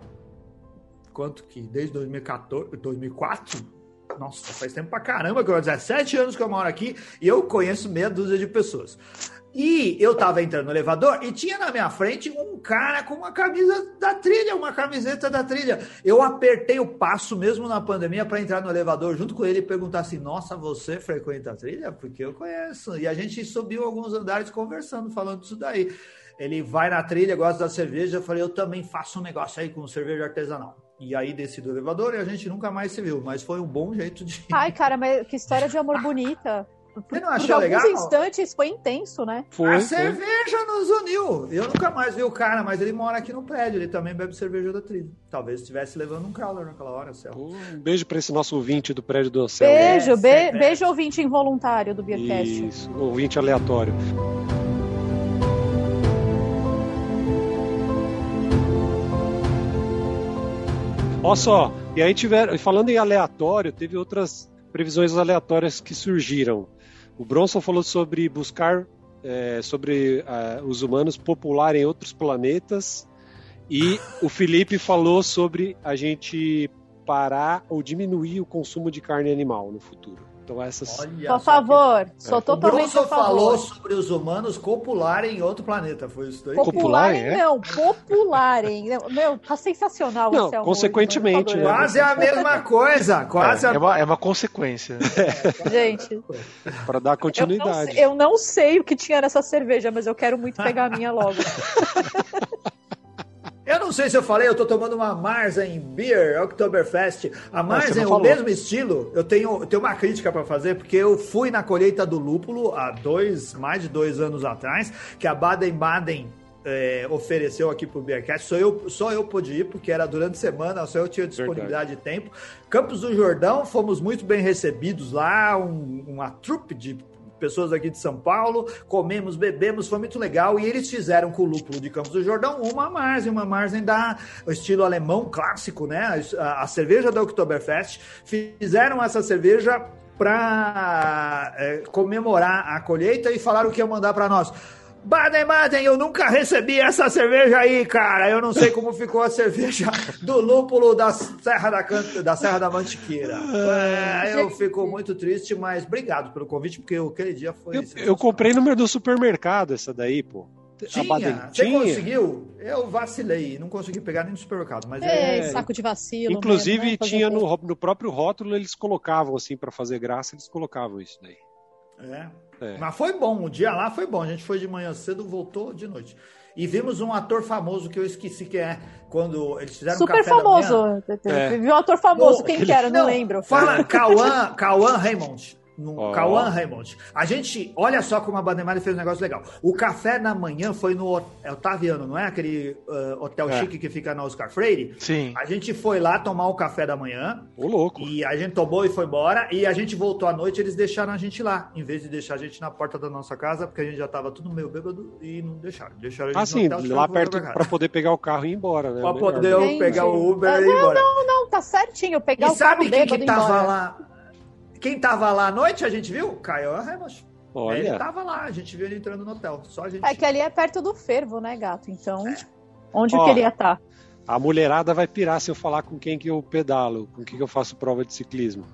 quanto que desde 2014, 2004, nossa, faz tempo pra caramba, que eu 17 anos que eu moro aqui e eu conheço meia dúzia de pessoas. E eu tava entrando no elevador e tinha na minha frente um cara com uma camisa da trilha, uma camiseta da trilha. Eu apertei o passo mesmo na pandemia para entrar no elevador junto com ele e perguntar assim: Nossa, você frequenta a trilha? Porque eu conheço. E a gente subiu alguns andares conversando, falando disso daí. Ele vai na trilha, gosta da cerveja. Eu falei: Eu também faço um negócio aí com cerveja artesanal. E aí desci do elevador e a gente nunca mais se viu, mas foi um bom jeito de. Ai, cara, mas que história de amor bonita. Você não achou Por legal? alguns instantes foi intenso, né? Foi, a foi. cerveja nos uniu. Eu nunca mais vi o cara, mas ele mora aqui no prédio. Ele também bebe cerveja da trilha. Talvez estivesse levando um crawler naquela hora, Céu. Um beijo para esse nosso ouvinte do prédio do Céu. Beijo, é, be beijo ouvinte involuntário do Beercast. Isso, ouvinte aleatório. Olha só, e aí tiveram, falando em aleatório, teve outras previsões aleatórias que surgiram. O Bronson falou sobre buscar é, sobre uh, os humanos popularem outros planetas. E o Felipe falou sobre a gente parar ou diminuir o consumo de carne animal no futuro. Então essas. Olha Por favor, que... sou é. totalmente o falou sobre os humanos copularem em outro planeta, foi isso daí? Popularem, é? não, popularem. Meu, tá sensacional. Não, consequentemente. Né? Quase é a mesma coisa, quase. É, a... é, uma, é uma consequência. Gente. Para dar continuidade. Eu não, eu não sei o que tinha nessa cerveja, mas eu quero muito pegar a minha logo. Eu não sei se eu falei, eu tô tomando uma Marzen Beer Oktoberfest. A Marzen é o mesmo estilo. Eu tenho, eu tenho uma crítica para fazer, porque eu fui na colheita do lúpulo há dois, mais de dois anos atrás, que a Baden-Baden é, ofereceu aqui pro Beercast. Só eu, só eu pude ir, porque era durante a semana, só eu tinha disponibilidade Verdade. de tempo. Campos do Jordão, fomos muito bem recebidos lá, um, uma trupe de pessoas aqui de São Paulo, comemos, bebemos, foi muito legal. E eles fizeram com o lúpulo de Campos do Jordão uma Marzen, uma Marzen da estilo alemão clássico, né? A, a cerveja da Oktoberfest. Fizeram essa cerveja para é, comemorar a colheita e falaram que ia mandar para nós. Baden Baden, eu nunca recebi essa cerveja aí, cara. Eu não sei como ficou a cerveja do lúpulo da Serra da, Canta, da, Serra da Mantiqueira. É, eu fico muito triste, mas obrigado pelo convite, porque aquele dia foi. Eu, eu comprei no meu do supermercado essa daí, pô. Tinha, você tinha. conseguiu? Eu vacilei, não consegui pegar nem no supermercado, mas é, é... saco de vacilo. Inclusive mesmo, né? tinha no, no próprio rótulo eles colocavam assim para fazer graça, eles colocavam isso daí. É. É. Mas foi bom, o dia lá foi bom. A gente foi de manhã cedo, voltou de noite. E vimos um ator famoso que eu esqueci quem é, quando eles fizeram Super um café famoso. É. Viu um ator famoso, quem que era, não, não lembro. Fala, Cauã, Cauã Raymond no oh. Cauã Raymond. A gente, olha só como a Bandemari fez um negócio legal. O café da manhã foi no é Otaviano, não é aquele uh, hotel é. chique que fica na Oscar Freire? Sim. A gente foi lá tomar o café da manhã. Ô, louco. E a gente tomou e foi embora. E a gente voltou à noite, eles deixaram a gente lá, em vez de deixar a gente na porta da nossa casa, porque a gente já tava tudo meio bêbado e não deixaram. Deixaram a gente ah, sim, lá perto para poder pegar o carro e ir embora, né? Pra poder gente. pegar o Uber e ir embora. Não, não, não, tá certinho. Pegar e o sabe carro quem que tava lá? Quem tava lá à noite, a gente viu? Caio Ramos. Olha. Ele tava lá, a gente viu ele entrando no hotel. Só a gente... É que ali é perto do fervo, né, gato? Então, é. onde Ó, que ele ia estar? Tá? A mulherada vai pirar se eu falar com quem que eu pedalo, com quem que eu faço prova de ciclismo.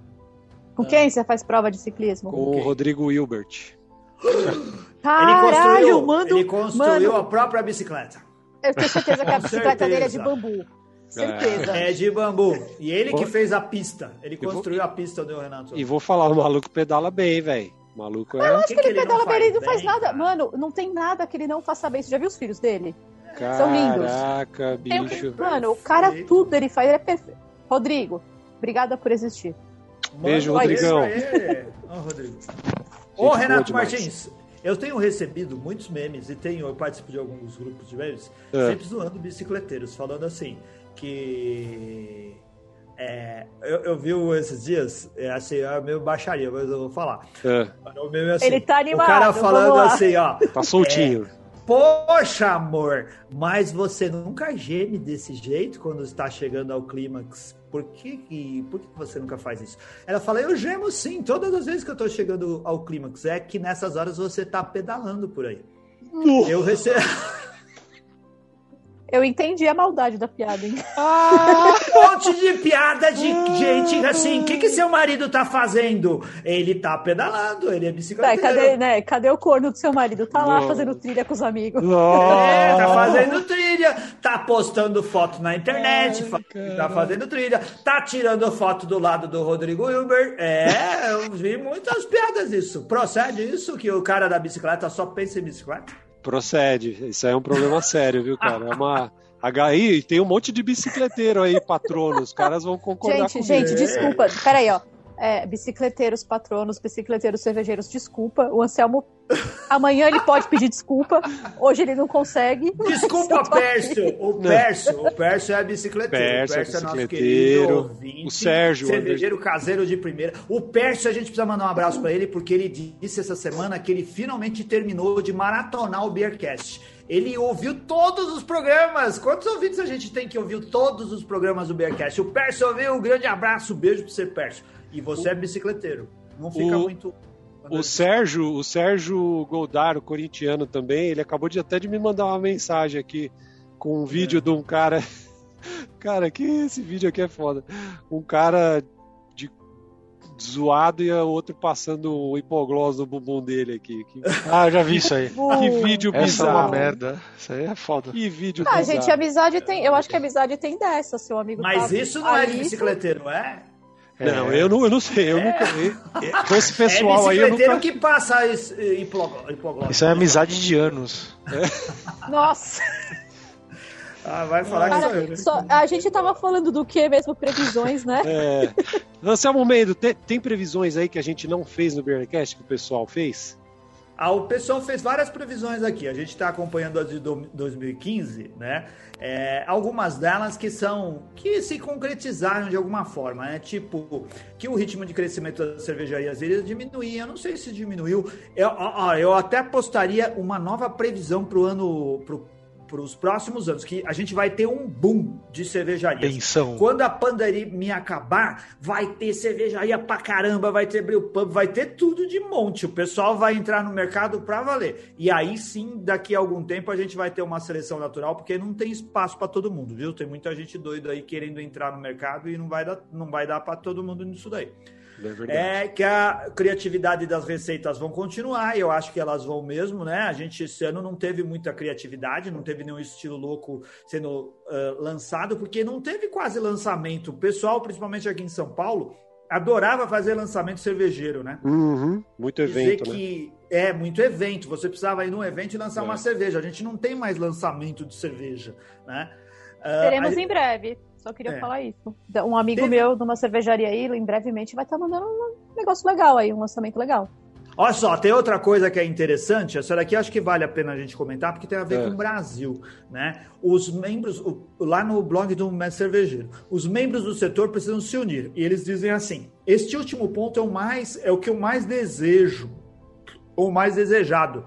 Com quem você faz prova de ciclismo? Com o Rodrigo Wilbert. Caralho, ele construiu, mando, ele construiu mano, a própria bicicleta. Eu tenho certeza que a bicicleta certeza. dele é de bambu. Certeza. É de bambu. E ele que fez a pista. Ele construiu a pista do Renato. E vou falar, o maluco pedala bem, velho. O maluco é. Eu acho que, que ele, pedala bem, ele não faz nada. Cara. Mano, não tem nada que ele não faça bem. Você já viu os filhos dele? Caraca, São lindos. Caraca, bicho. mano, o cara tudo ele faz, ele é perfeito. Rodrigo, obrigada por existir. Beijo, Mano, Rodrigão. Ô, oh, Rodrigo. Ô, Renato Martins, eu tenho recebido muitos memes e tenho, eu participo de alguns grupos de memes, é. sempre zoando bicicleteiros, falando assim: que é, eu, eu, vi esses dias, é, assim, é meio baixaria, mas eu vou falar. É. Assim, Ele tá animado. O cara falando assim, ó. Tá soltinho. É, Poxa, amor, mas você nunca geme desse jeito quando está chegando ao clímax. Por que, por que você nunca faz isso? Ela fala, eu gemo sim, todas as vezes que eu estou chegando ao clímax. É que nessas horas você está pedalando por aí. Eu recebo. Eu entendi a maldade da piada, hein? Ah, um monte de piada de gente assim. O que, que seu marido tá fazendo? Ele tá pedalando, ele é bicicleteiro. É, cadê, né? cadê o corno do seu marido? Tá lá fazendo trilha com os amigos. É, tá fazendo trilha, tá postando foto na internet, Ai, tá fazendo trilha, tá tirando foto do lado do Rodrigo Wilber. É, eu vi muitas piadas disso. Procede isso que o cara da bicicleta só pensa em bicicleta? Procede. Isso aí é um problema sério, viu, cara? É uma. Aí tem um monte de bicicleteiro aí, patrono. Os caras vão concordar gente, Gente, desculpa. Peraí, ó. É, bicicleteiros, patronos, bicicleteiros, cervejeiros, desculpa. O Anselmo, amanhã ele pode pedir desculpa. Hoje ele não consegue. Desculpa, Pércio. O Pércio, o Pércio é bicicleteiro. Pércio, o Pércio é, nosso querido ouvinte. O Sérgio. Cervejeiro caseiro de primeira. O Pércio, a gente precisa mandar um abraço para ele, porque ele disse essa semana que ele finalmente terminou de maratonar o Beercast. Ele ouviu todos os programas. Quantos ouvintes a gente tem que ouviu todos os programas do Beercast? O Pércio ouviu. Um grande abraço, beijo para você, Pércio. E você o... é bicicleteiro. Não fica o... muito. o Sérgio, o Sérgio Goldar, o corintiano também, ele acabou de até de me mandar uma mensagem aqui com um vídeo é. de um cara. Cara, que esse vídeo aqui é foda. Um cara de zoado e o outro passando o hipoglós no bumbum dele aqui. Que... Ah, já vi isso aí. que vídeo Essa bizarro. é uma merda. Isso aí é foda. Que vídeo Ah, bizarro. gente, amizade tem. Eu acho que amizade tem dessa, seu amigo. Mas tá isso não é de bicicleteiro, é? Não, eu não, eu não sei, eu É. nunca. eu- Com esse pessoal é aí eu nunca. que passa esse, eh, hipoglós. Isso é amizade de anos. Nossa, Ah, vai falar que sou eu, né? cara, só, a gente tava falando do que mesmo? Previsões, né? É. Anselmo Mendo, tem, tem previsões aí que a gente não fez no Bearcast que o pessoal fez? Ah, o pessoal fez várias previsões aqui. A gente está acompanhando as de do- 2015, né? É, algumas delas que são que se concretizaram de alguma forma, né? Tipo que o ritmo de crescimento das cervejarias iria diminuir. Eu não sei se diminuiu. Eu, ó, eu até apostaria uma nova previsão para o ano, para os próximos anos, que a gente vai ter um boom de cervejarias. Benção. Quando a pandemia acabar, vai ter cervejaria pra caramba, vai ter brew pub, vai ter tudo de monte. O pessoal vai entrar no mercado pra valer. E aí sim, daqui a algum tempo, a gente vai ter uma seleção natural, porque não tem espaço pra todo mundo, viu? Tem muita gente doida aí querendo entrar no mercado e não vai dar, não vai dar para todo mundo nisso daí. É. É que a criatividade das receitas vão continuar, e eu acho que elas vão mesmo, né? A gente esse ano não teve muita criatividade, não teve nenhum estilo louco sendo uh, lançado, porque não teve quase lançamento. O pessoal, principalmente aqui em São Paulo, adorava fazer lançamento cervejeiro, né? Uhum, muito evento, Dizer né? que é muito evento, você precisava ir num evento e lançar É. uma cerveja. A gente não tem mais lançamento de cerveja, né? Uh, Teremos a- em breve. Só queria É. falar isso. Um amigo Teve- meu de uma cervejaria aí, em brevemente, vai estar mandando um negócio legal aí, um lançamento legal. Olha só, tem outra coisa que é interessante, essa daqui acho que vale a pena a gente comentar, porque tem a ver É. com o Brasil, né? Os membros, o- lá no blog do Mestre Cervejeiro, os membros do setor precisam se unir. E eles dizem assim: este último ponto é o mais, é o que eu mais desejo, ou mais desejado.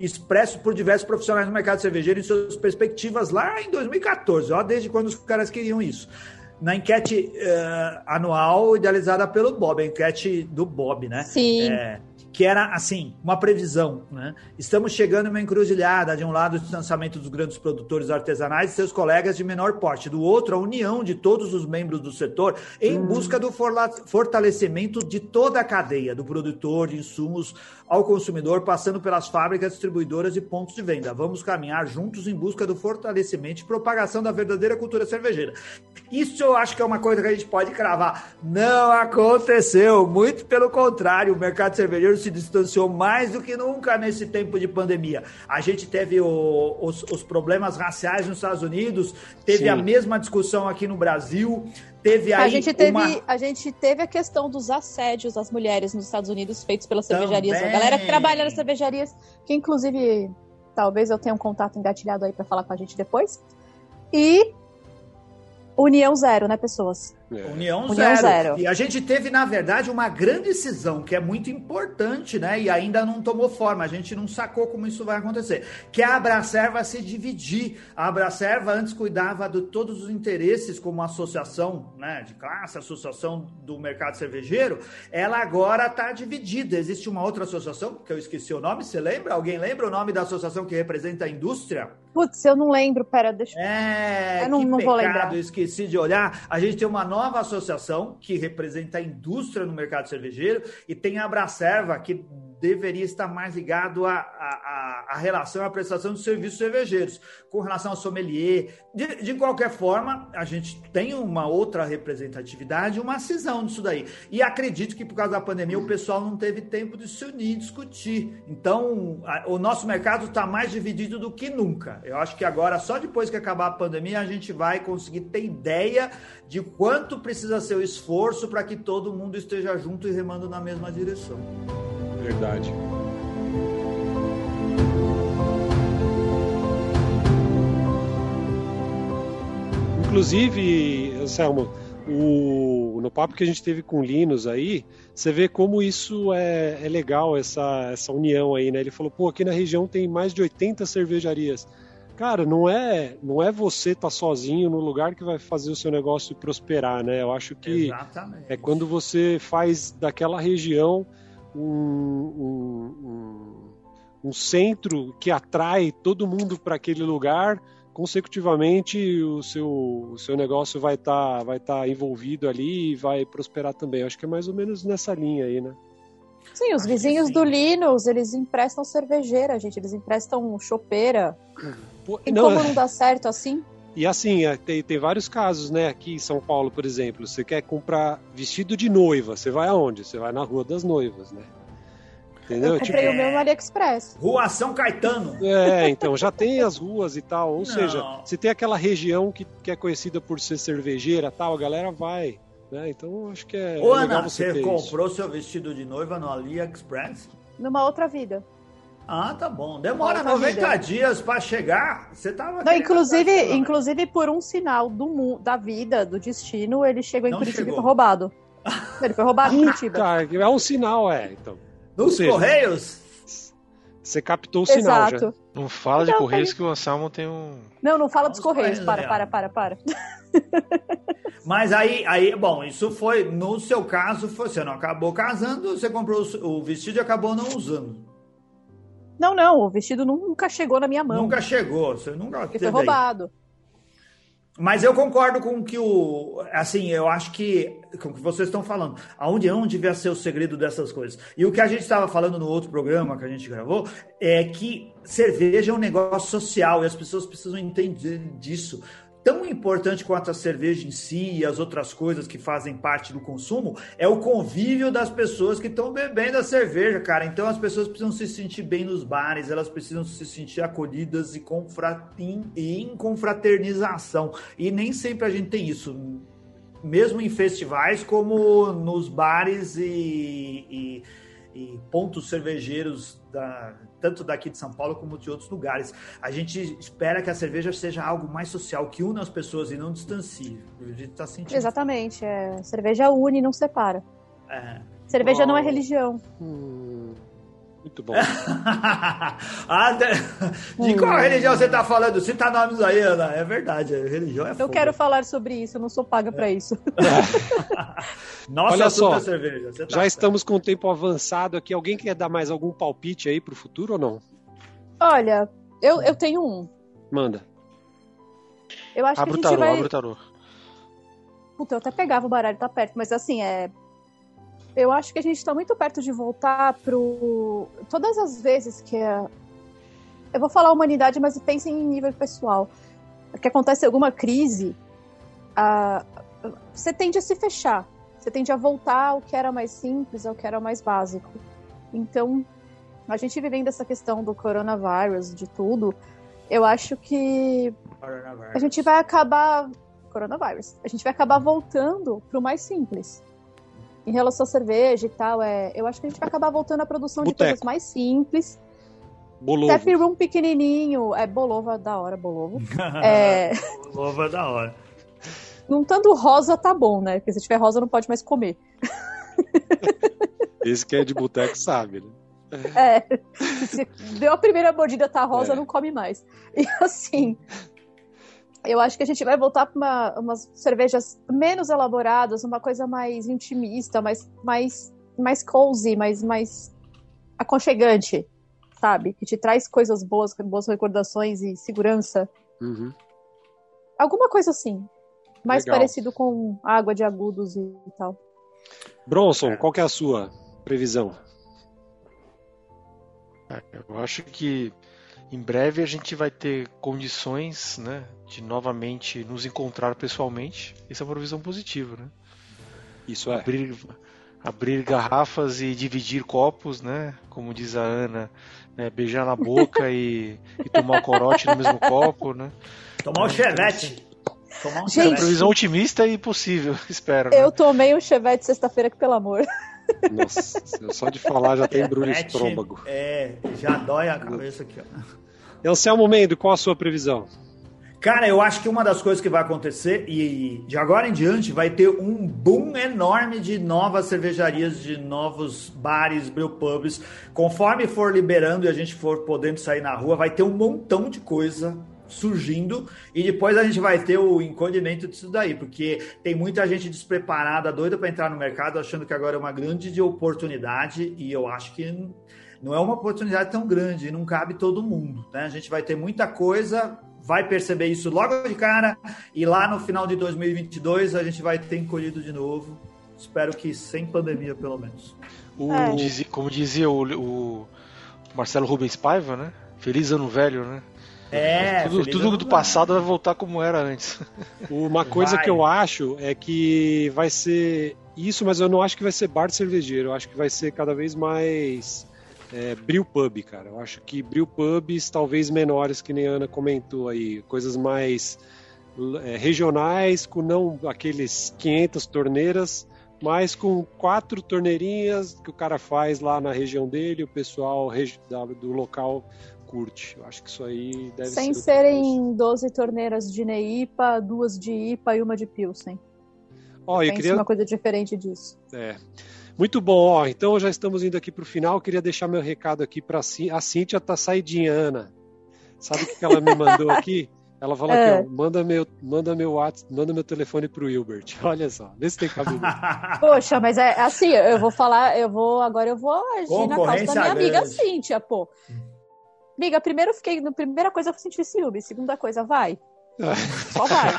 Expresso por diversos profissionais do mercado cervejeiro em suas perspectivas lá em 2014, ó, desde quando os caras queriam isso na enquete eh, anual idealizada pelo Bob, a enquete do Bob, né? Sim. É, que era assim, uma previsão, né? Estamos chegando em uma encruzilhada, de um lado o distanciamento dos grandes produtores artesanais e seus colegas de menor porte, do outro a união de todos os membros do setor em busca do fortalecimento de toda a cadeia, do produtor de insumos ao consumidor, passando pelas fábricas, distribuidoras e pontos de venda. Vamos caminhar juntos em busca do fortalecimento e propagação da verdadeira cultura cervejeira. Isso eu acho que é uma coisa que a gente pode cravar. Não aconteceu, muito pelo contrário, o mercado cervejeiro se distanciou mais do que nunca nesse tempo de pandemia. A gente teve o- os, os problemas raciais nos Estados Unidos, teve Sim. a mesma discussão aqui no Brasil, teve aí A gente, teve, uma... a gente teve a questão dos assédios às mulheres nos Estados Unidos feitos pelas Também. cervejarias. A galera que trabalha nas cervejarias, que inclusive talvez eu tenha um contato engatilhado aí pra falar com a gente depois. E união zero, né, pessoas? É. União, União zero. zero. E a gente teve, na verdade, uma grande cisão, que é muito importante, né? E ainda não tomou forma. A gente não sacou como isso vai acontecer. Que a Abracerva se dividir. A Abracerva antes cuidava de todos os interesses, como associação né, de classe, associação do mercado cervejeiro. Ela agora está dividida. Existe uma outra associação, que eu esqueci o nome, você lembra? Alguém lembra o nome da associação que representa a indústria? Putz, eu não lembro, pera, deixa É, Eu não- que não vou pecado, lembrar. eu esqueci de olhar. A gente tem uma nova associação que representa a indústria no mercado cervejeiro e tem a Abracerva, que deveria estar mais ligado à, à, à relação à prestação de serviços cervejeiros, com relação ao sommelier. De, de qualquer forma, a gente tem uma outra representatividade, uma cisão disso daí. E acredito que por causa da pandemia o pessoal não teve tempo de se unir, discutir. Então, a- o nosso mercado está mais dividido do que nunca. Eu acho que agora, só depois que acabar a pandemia, a gente vai conseguir ter ideia de quanto precisa ser o esforço para que todo mundo esteja junto e remando na mesma direção. Verdade. Inclusive, Anselmo, o, no papo que a gente teve com o Linus aí, você vê como isso é, é legal, essa, essa união aí, né? Ele falou, pô, aqui na região tem mais de 80 cervejarias. Cara, não é, não é você estar sozinho no lugar que vai fazer o seu negócio prosperar, né? Eu acho que Exatamente. é quando você faz daquela região um, um, um, um centro que atrai todo mundo para aquele lugar, consecutivamente o seu, o seu negócio vai estar tá, vai tá envolvido ali e vai prosperar também. Acho que é mais ou menos nessa linha aí, né? Sim, os Acho vizinhos sim. do Linus, eles emprestam cervejeira, gente. Eles emprestam chopeira. Pô, Tem não, como não dar certo assim? E assim, é, tem, tem vários casos, né? Aqui em São Paulo, por exemplo, você quer comprar vestido de noiva, você vai aonde? Você vai na Rua das Noivas, né? Entendeu? Eu comprei Tipo, o meu no AliExpress. Rua São Caetano. é, então já tem as ruas e tal. Ou Não. seja, se tem aquela região que, que é conhecida por ser cervejeira tal, a galera vai. Né? Então acho que é, Ô, é legal Ana, você você ter isso. comprou seu vestido de noiva no AliExpress? Numa outra vida. Ah, tá bom. Demora Outra 90 vida. dias pra chegar. Você tava. Não, inclusive, atrás, né? inclusive por um sinal do da vida, do destino, ele chegou em Não Curitiba chegou. e foi roubado. Ele foi roubado em Curitiba. Cara, é um sinal, é. Então, Nos seja, Correios? você captou o sinal já. Exato. Não fala de Não, Correios que o Anselmo tem um. Não, não fala dos Os Correios. Para, para, para, para. Mas aí, aí, bom, isso foi, no seu caso, foi, você não acabou casando, você comprou o o vestido e acabou não usando. Não, não, o vestido nunca chegou na minha mão. Nunca chegou, você nunca Porque teve foi aí. roubado. Mas eu concordo com que o. Assim, eu acho que. Com o que vocês estão falando. Aonde não devia ser o segredo dessas coisas. E o que a gente estava falando no outro programa que a gente gravou é que cerveja é um negócio social e as pessoas precisam entender disso. Tão importante quanto a cerveja em si e as outras coisas que fazem parte do consumo é o convívio das pessoas que estão bebendo a cerveja, cara. Então as pessoas precisam se sentir bem nos bares, elas precisam se sentir acolhidas e, confra- em- e em confraternização. E nem sempre a gente tem isso, mesmo em festivais, como nos bares e, e- e pontos cervejeiros, da- tanto daqui de São Paulo como de outros lugares. A gente espera que a cerveja seja algo mais social, que una as pessoas e não distancie. A gente está sentindo. Exatamente. É, cerveja une, não separa. É. Cerveja Bom. não é religião. Hum, muito bom. Ah, de, qual religião você está falando? Cita nomes aí, Ana. É verdade, a religião é Eu fogo. quero falar sobre isso, eu não sou paga pra isso. Nossa, Olha só, é cerveja. Tá Já certo. estamos com o tempo avançado aqui. Alguém quer dar mais algum palpite aí pro futuro ou não? Olha, eu, eu tenho um. Manda. Eu acho Abre o que a gente tarô, vai. abre o tarô. Puta, eu até pegava o baralho, tá perto, mas assim, é. Eu acho que a gente tá muito perto de voltar pro. Todas as vezes que a. Eu vou falar humanidade, mas pensem em nível pessoal. Que acontece alguma crise, a... você tende a se fechar. Você tende a voltar ao que era mais simples, ao que era mais básico. Então, a gente vivendo essa questão do coronavírus, de tudo, eu acho que a gente vai acabar. Coronavírus. A gente vai acabar voltando pro mais simples. Em relação à cerveja e tal, é, eu acho que a gente vai acabar voltando à produção de Boteco. coisas mais simples. Bolovo. Tap room pequenininho. É bolova da hora, bolovo. É, Louva da hora. não tanto rosa tá bom, né? Porque se tiver rosa não pode mais comer. Esse que é de boteco sabe, né? É, se deu a primeira mordida, tá rosa, É. não come mais. E assim, eu acho que a gente vai voltar para uma, umas cervejas menos elaboradas, uma coisa mais intimista, mais, mais, mais cozy, mais, mais aconchegante, sabe? Que te traz coisas boas, boas recordações e segurança. Uhum. Alguma coisa assim. Mais Legal. parecido com água de agudos e tal. Bronson, qual que é a sua previsão? É, Eu acho que em breve a gente vai ter condições, né, de novamente nos encontrar pessoalmente. Isso é uma visão positiva, né? Isso é. Abrir, abrir garrafas e dividir copos, né? Como diz a Ana, né, beijar na boca e, e tomar o corote no mesmo copo, né? Tomar um chevette. Tomar um Gente, chevette. Previsão otimista e possível, espero. né? Eu tomei um chevette sexta-feira, que pelo amor. Nossa, só de falar já tem embrulho Chevette, estômago. É, já dói a cabeça aqui, ó. Anselmo Mendo, qual a sua previsão? Cara, eu acho que uma das coisas que vai acontecer, e de agora em diante, vai ter um boom enorme de novas cervejarias, de novos bares, brewpubs. Conforme for liberando e a gente for podendo sair na rua, vai ter um montão de coisa surgindo e depois a gente vai ter o encolhimento disso daí, porque tem muita gente despreparada, doida para entrar no mercado, achando que agora é uma grande oportunidade e eu acho que não é uma oportunidade tão grande, não cabe todo mundo, né? A gente vai ter muita coisa, vai perceber isso logo de cara e lá no final de 2022 a gente vai ter encolhido de novo. Espero que sem pandemia, pelo menos. O, é. como dizia o, o, Marcelo Rubens Paiva, né? Feliz ano velho, né? É, tudo, tudo do passado vai voltar como era antes. Uma coisa vai. que eu acho é que vai ser isso, mas eu não acho que vai ser bar de cervejeiro. Eu acho que vai ser cada vez mais é, brew pub, cara. Eu acho que brew pubs talvez menores, que nem a Ana comentou aí, coisas mais é, regionais, com não aqueles 500 torneiras, mas com quatro torneirinhas que o cara faz lá na região dele, o pessoal do local curte. Eu acho que isso aí deve Sem ser serem 12 torneiras de Neipa, duas de IPA e uma de Pilsen. Ó, eu queria... uma coisa diferente disso. É. Muito bom, ó. Então já estamos indo aqui para o final. Eu queria deixar meu recado aqui para a Cíntia tá saidinha, Ana. Sabe o que ela me mandou aqui? Ela falou é. aqui, ó, manda meu, manda meu WhatsApp, manda meu telefone pro Wilbert. Olha só, vê se tem cabelo. Poxa, mas é assim, eu vou falar, eu vou, agora eu vou agir na causa da minha amiga Cíntia, pô. Amiga, primeiro eu fiquei, na primeira coisa eu senti ciúme, segunda coisa, vai. Só vai.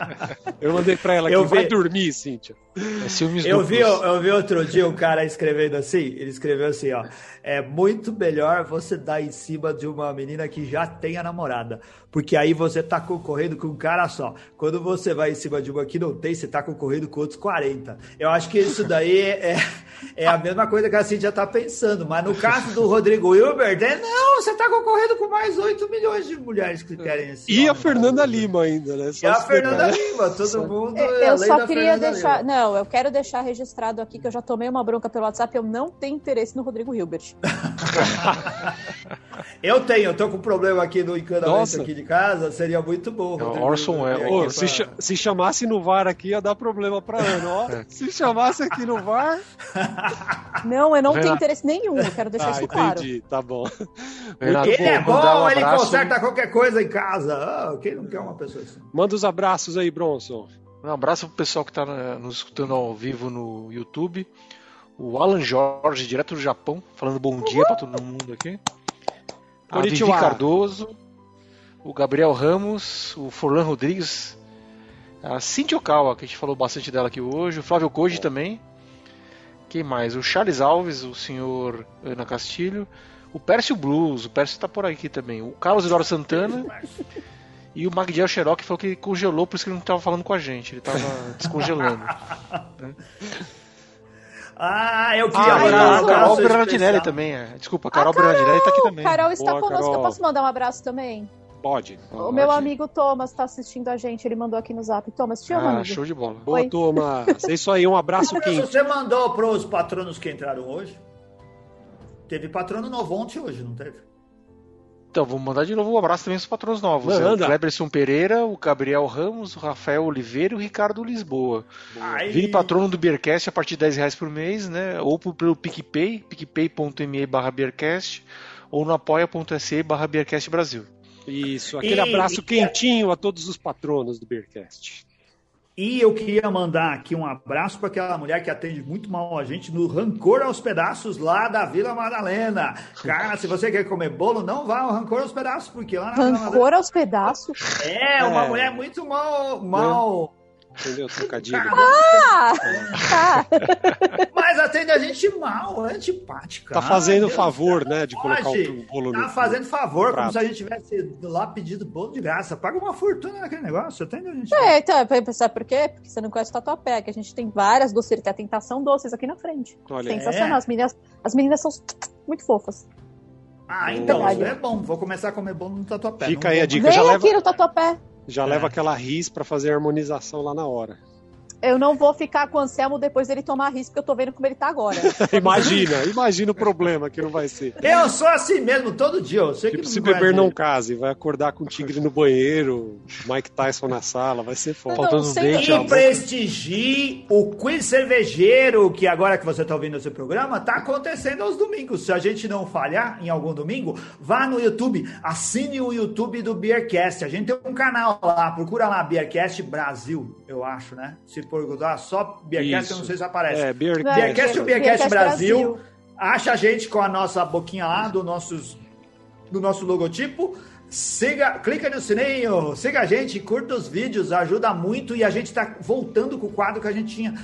Eu mandei pra ela que vi... vai dormir, Cíntia. É eu vi, eu vi outro dia um cara escrevendo assim, ele escreveu assim, ó, é muito melhor você dar em cima de uma menina que já tem a namorada, porque aí você tá concorrendo com um cara só. Quando você vai em cima de uma que não tem, você tá concorrendo com outros 40. Eu acho que isso daí é, é a mesma coisa que a Cintia tá pensando, mas no caso do Rodrigo Hilbert, é não, você tá concorrendo com mais 8 milhões de mulheres que querem esse E a Fernanda Lima ainda, né? Só e a Fernanda Lima, todo só... mundo. É, eu só queria deixar. Lima. Não, eu quero deixar registrado aqui que eu já tomei uma bronca pelo WhatsApp, eu não tenho interesse no Rodrigo Hilbert. eu tenho, eu tô com um problema aqui no encanamento aqui de casa, seria muito bom. É, Orson Welles. Se, pra... se, chamasse no VAR aqui, ia dar problema pra Ana. Ó, é. se chamasse aqui no VAR. Não, eu não tenho interesse nenhum, eu quero deixar ah, isso entendi, claro. Entendi, tá bom. Renato, ele é bom, um ele conserta qualquer coisa em casa. Ah, quem não quer uma pessoa assim? Manda os abraços aí, Bronson. Um abraço pro pessoal que está nos escutando ao vivo no YouTube. O Alan Jorge, direto do Japão, falando bom dia para todo mundo aqui. A Vivi Cardoso, o Gabriel Ramos, o Forlan Rodrigues, a Cintia Okawa, que a gente falou bastante dela aqui hoje, o Flávio Koji também. Quem mais? O Charles Alves, o senhor Ana Castilho, o Pércio Blues, o Pércio está por aqui também, o Carlos Eduardo Santana e o Magdiel Xerox falou que congelou, por isso que ele não estava falando com a gente, ele estava descongelando. Ah, eu queria ah, mandar um Carol Bernardinelli também. É. Desculpa, Carol, Carol Bernardinelli está aqui também. Carol está Boa, conosco, Carol. eu posso mandar um abraço também? Pode. O pode. meu amigo Thomas está assistindo a gente, ele mandou aqui no zap. Thomas, te amo, ah, amigo. show de bola. Boa, Oi. Thomas. É isso aí, um abraço quente. Você mandou para os patronos que entraram hoje? Teve patrono novo ontem hoje, não teve? Então, vou mandar de novo um abraço também aos patrões novos. É o Cleberson Pereira, o Gabriel Ramos, o Rafael Oliveira e o Ricardo Lisboa. Ai. Vire patrono do Beercast a partir de 10 reais por mês, né? Ou pelo PicPay, picpay.me barra Beercast, ou no apoia.se barra Beercast Brasil. Isso, aquele e... abraço quentinho a todos os patronos do Beercast. E eu queria mandar aqui um abraço para aquela mulher que atende muito mal a gente no Rancor aos Pedaços lá da Vila Madalena. Cara, se você quer comer bolo, não vá ao Rancor aos Pedaços, porque lá na Rancor aos Pedaços? É, uma é. mulher muito mal, mal Entendeu? Trocadilho. Ah! Tá. Mas atende a gente mal, antipática. Tá fazendo favor, né? De colocar o bolo tá no. Tá fazendo favor, como se a gente tivesse lá pedido bolo de graça. Paga uma fortuna naquele negócio, atende a gente. É, então, sabe por quê? Porque você não conhece o tatuapé, que a gente tem várias docerias, tem a tentação doces aqui na frente. Olha, Sensacional. É. As, meninas, as meninas são muito fofas. Ah, então, é bom. Vou começar a comer bolo no tatuapé. Fica aí a dica. Vem já aqui leva... no tatuapé. Já é. leva aquela ris para fazer a harmonização lá na hora. Eu não vou ficar com o Anselmo depois dele tomar risco, porque eu tô vendo como ele tá agora. imagina, imagina o problema que não vai ser. Eu sou assim mesmo, todo dia. Eu sei Tipo, que se beber não case, vai acordar com o tigre no banheiro, Mike Tyson na sala, vai ser foda. Não, Faltando um sem dente, E prestigie o quiz cervejeiro, que agora que você está ouvindo esse programa, tá acontecendo aos domingos. Se a gente não falhar em algum domingo, vá no YouTube, assine o YouTube do Beercast. A gente tem um canal lá, procura lá, Beercast Brasil, eu acho, né? Se procurar só Beercast, eu não sei se aparece. É, Beer Beercast ou Beercast Beercast Brasil. Brasil. Acha a gente com a nossa boquinha lá do, nossos, do nosso logotipo. Siga, clica no sininho, siga a gente, curta os vídeos, ajuda muito e a gente está voltando com o quadro que a gente tinha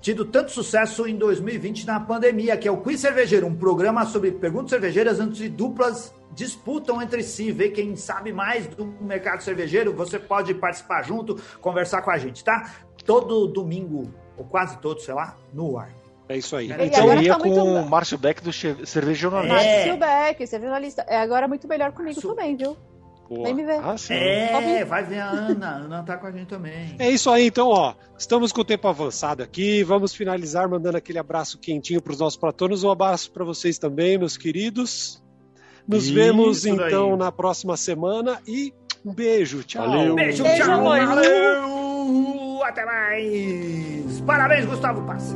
tido tanto sucesso em 2020 na pandemia, que é o Quiz Cervejeiro, um programa sobre perguntas cervejeiras onde duplas disputam entre si, ver quem sabe mais do mercado cervejeiro. Você pode participar junto, conversar com a gente, tá? Todo domingo, ou quase todo, sei lá, no ar. É isso aí. E Então agora ia tá com muito- o Márcio Beck do Cerveja Jornalista. É. Márcio Beck, é jornalista. É agora muito melhor comigo Su- também, viu? Boa. Vem me ver. Ah, sim. É, vai ver a Ana. A Ana tá com a gente também. É isso aí, então, ó. Estamos com o tempo avançado aqui. Vamos finalizar mandando aquele abraço quentinho para os nossos patronos. Um abraço para vocês também, meus queridos. Nos Isso vemos daí. então na próxima semana e um beijo. Tchau. Valeu. Beijo, Beijo, tchau, valeu, até mais. Parabéns, Gustavo Passe.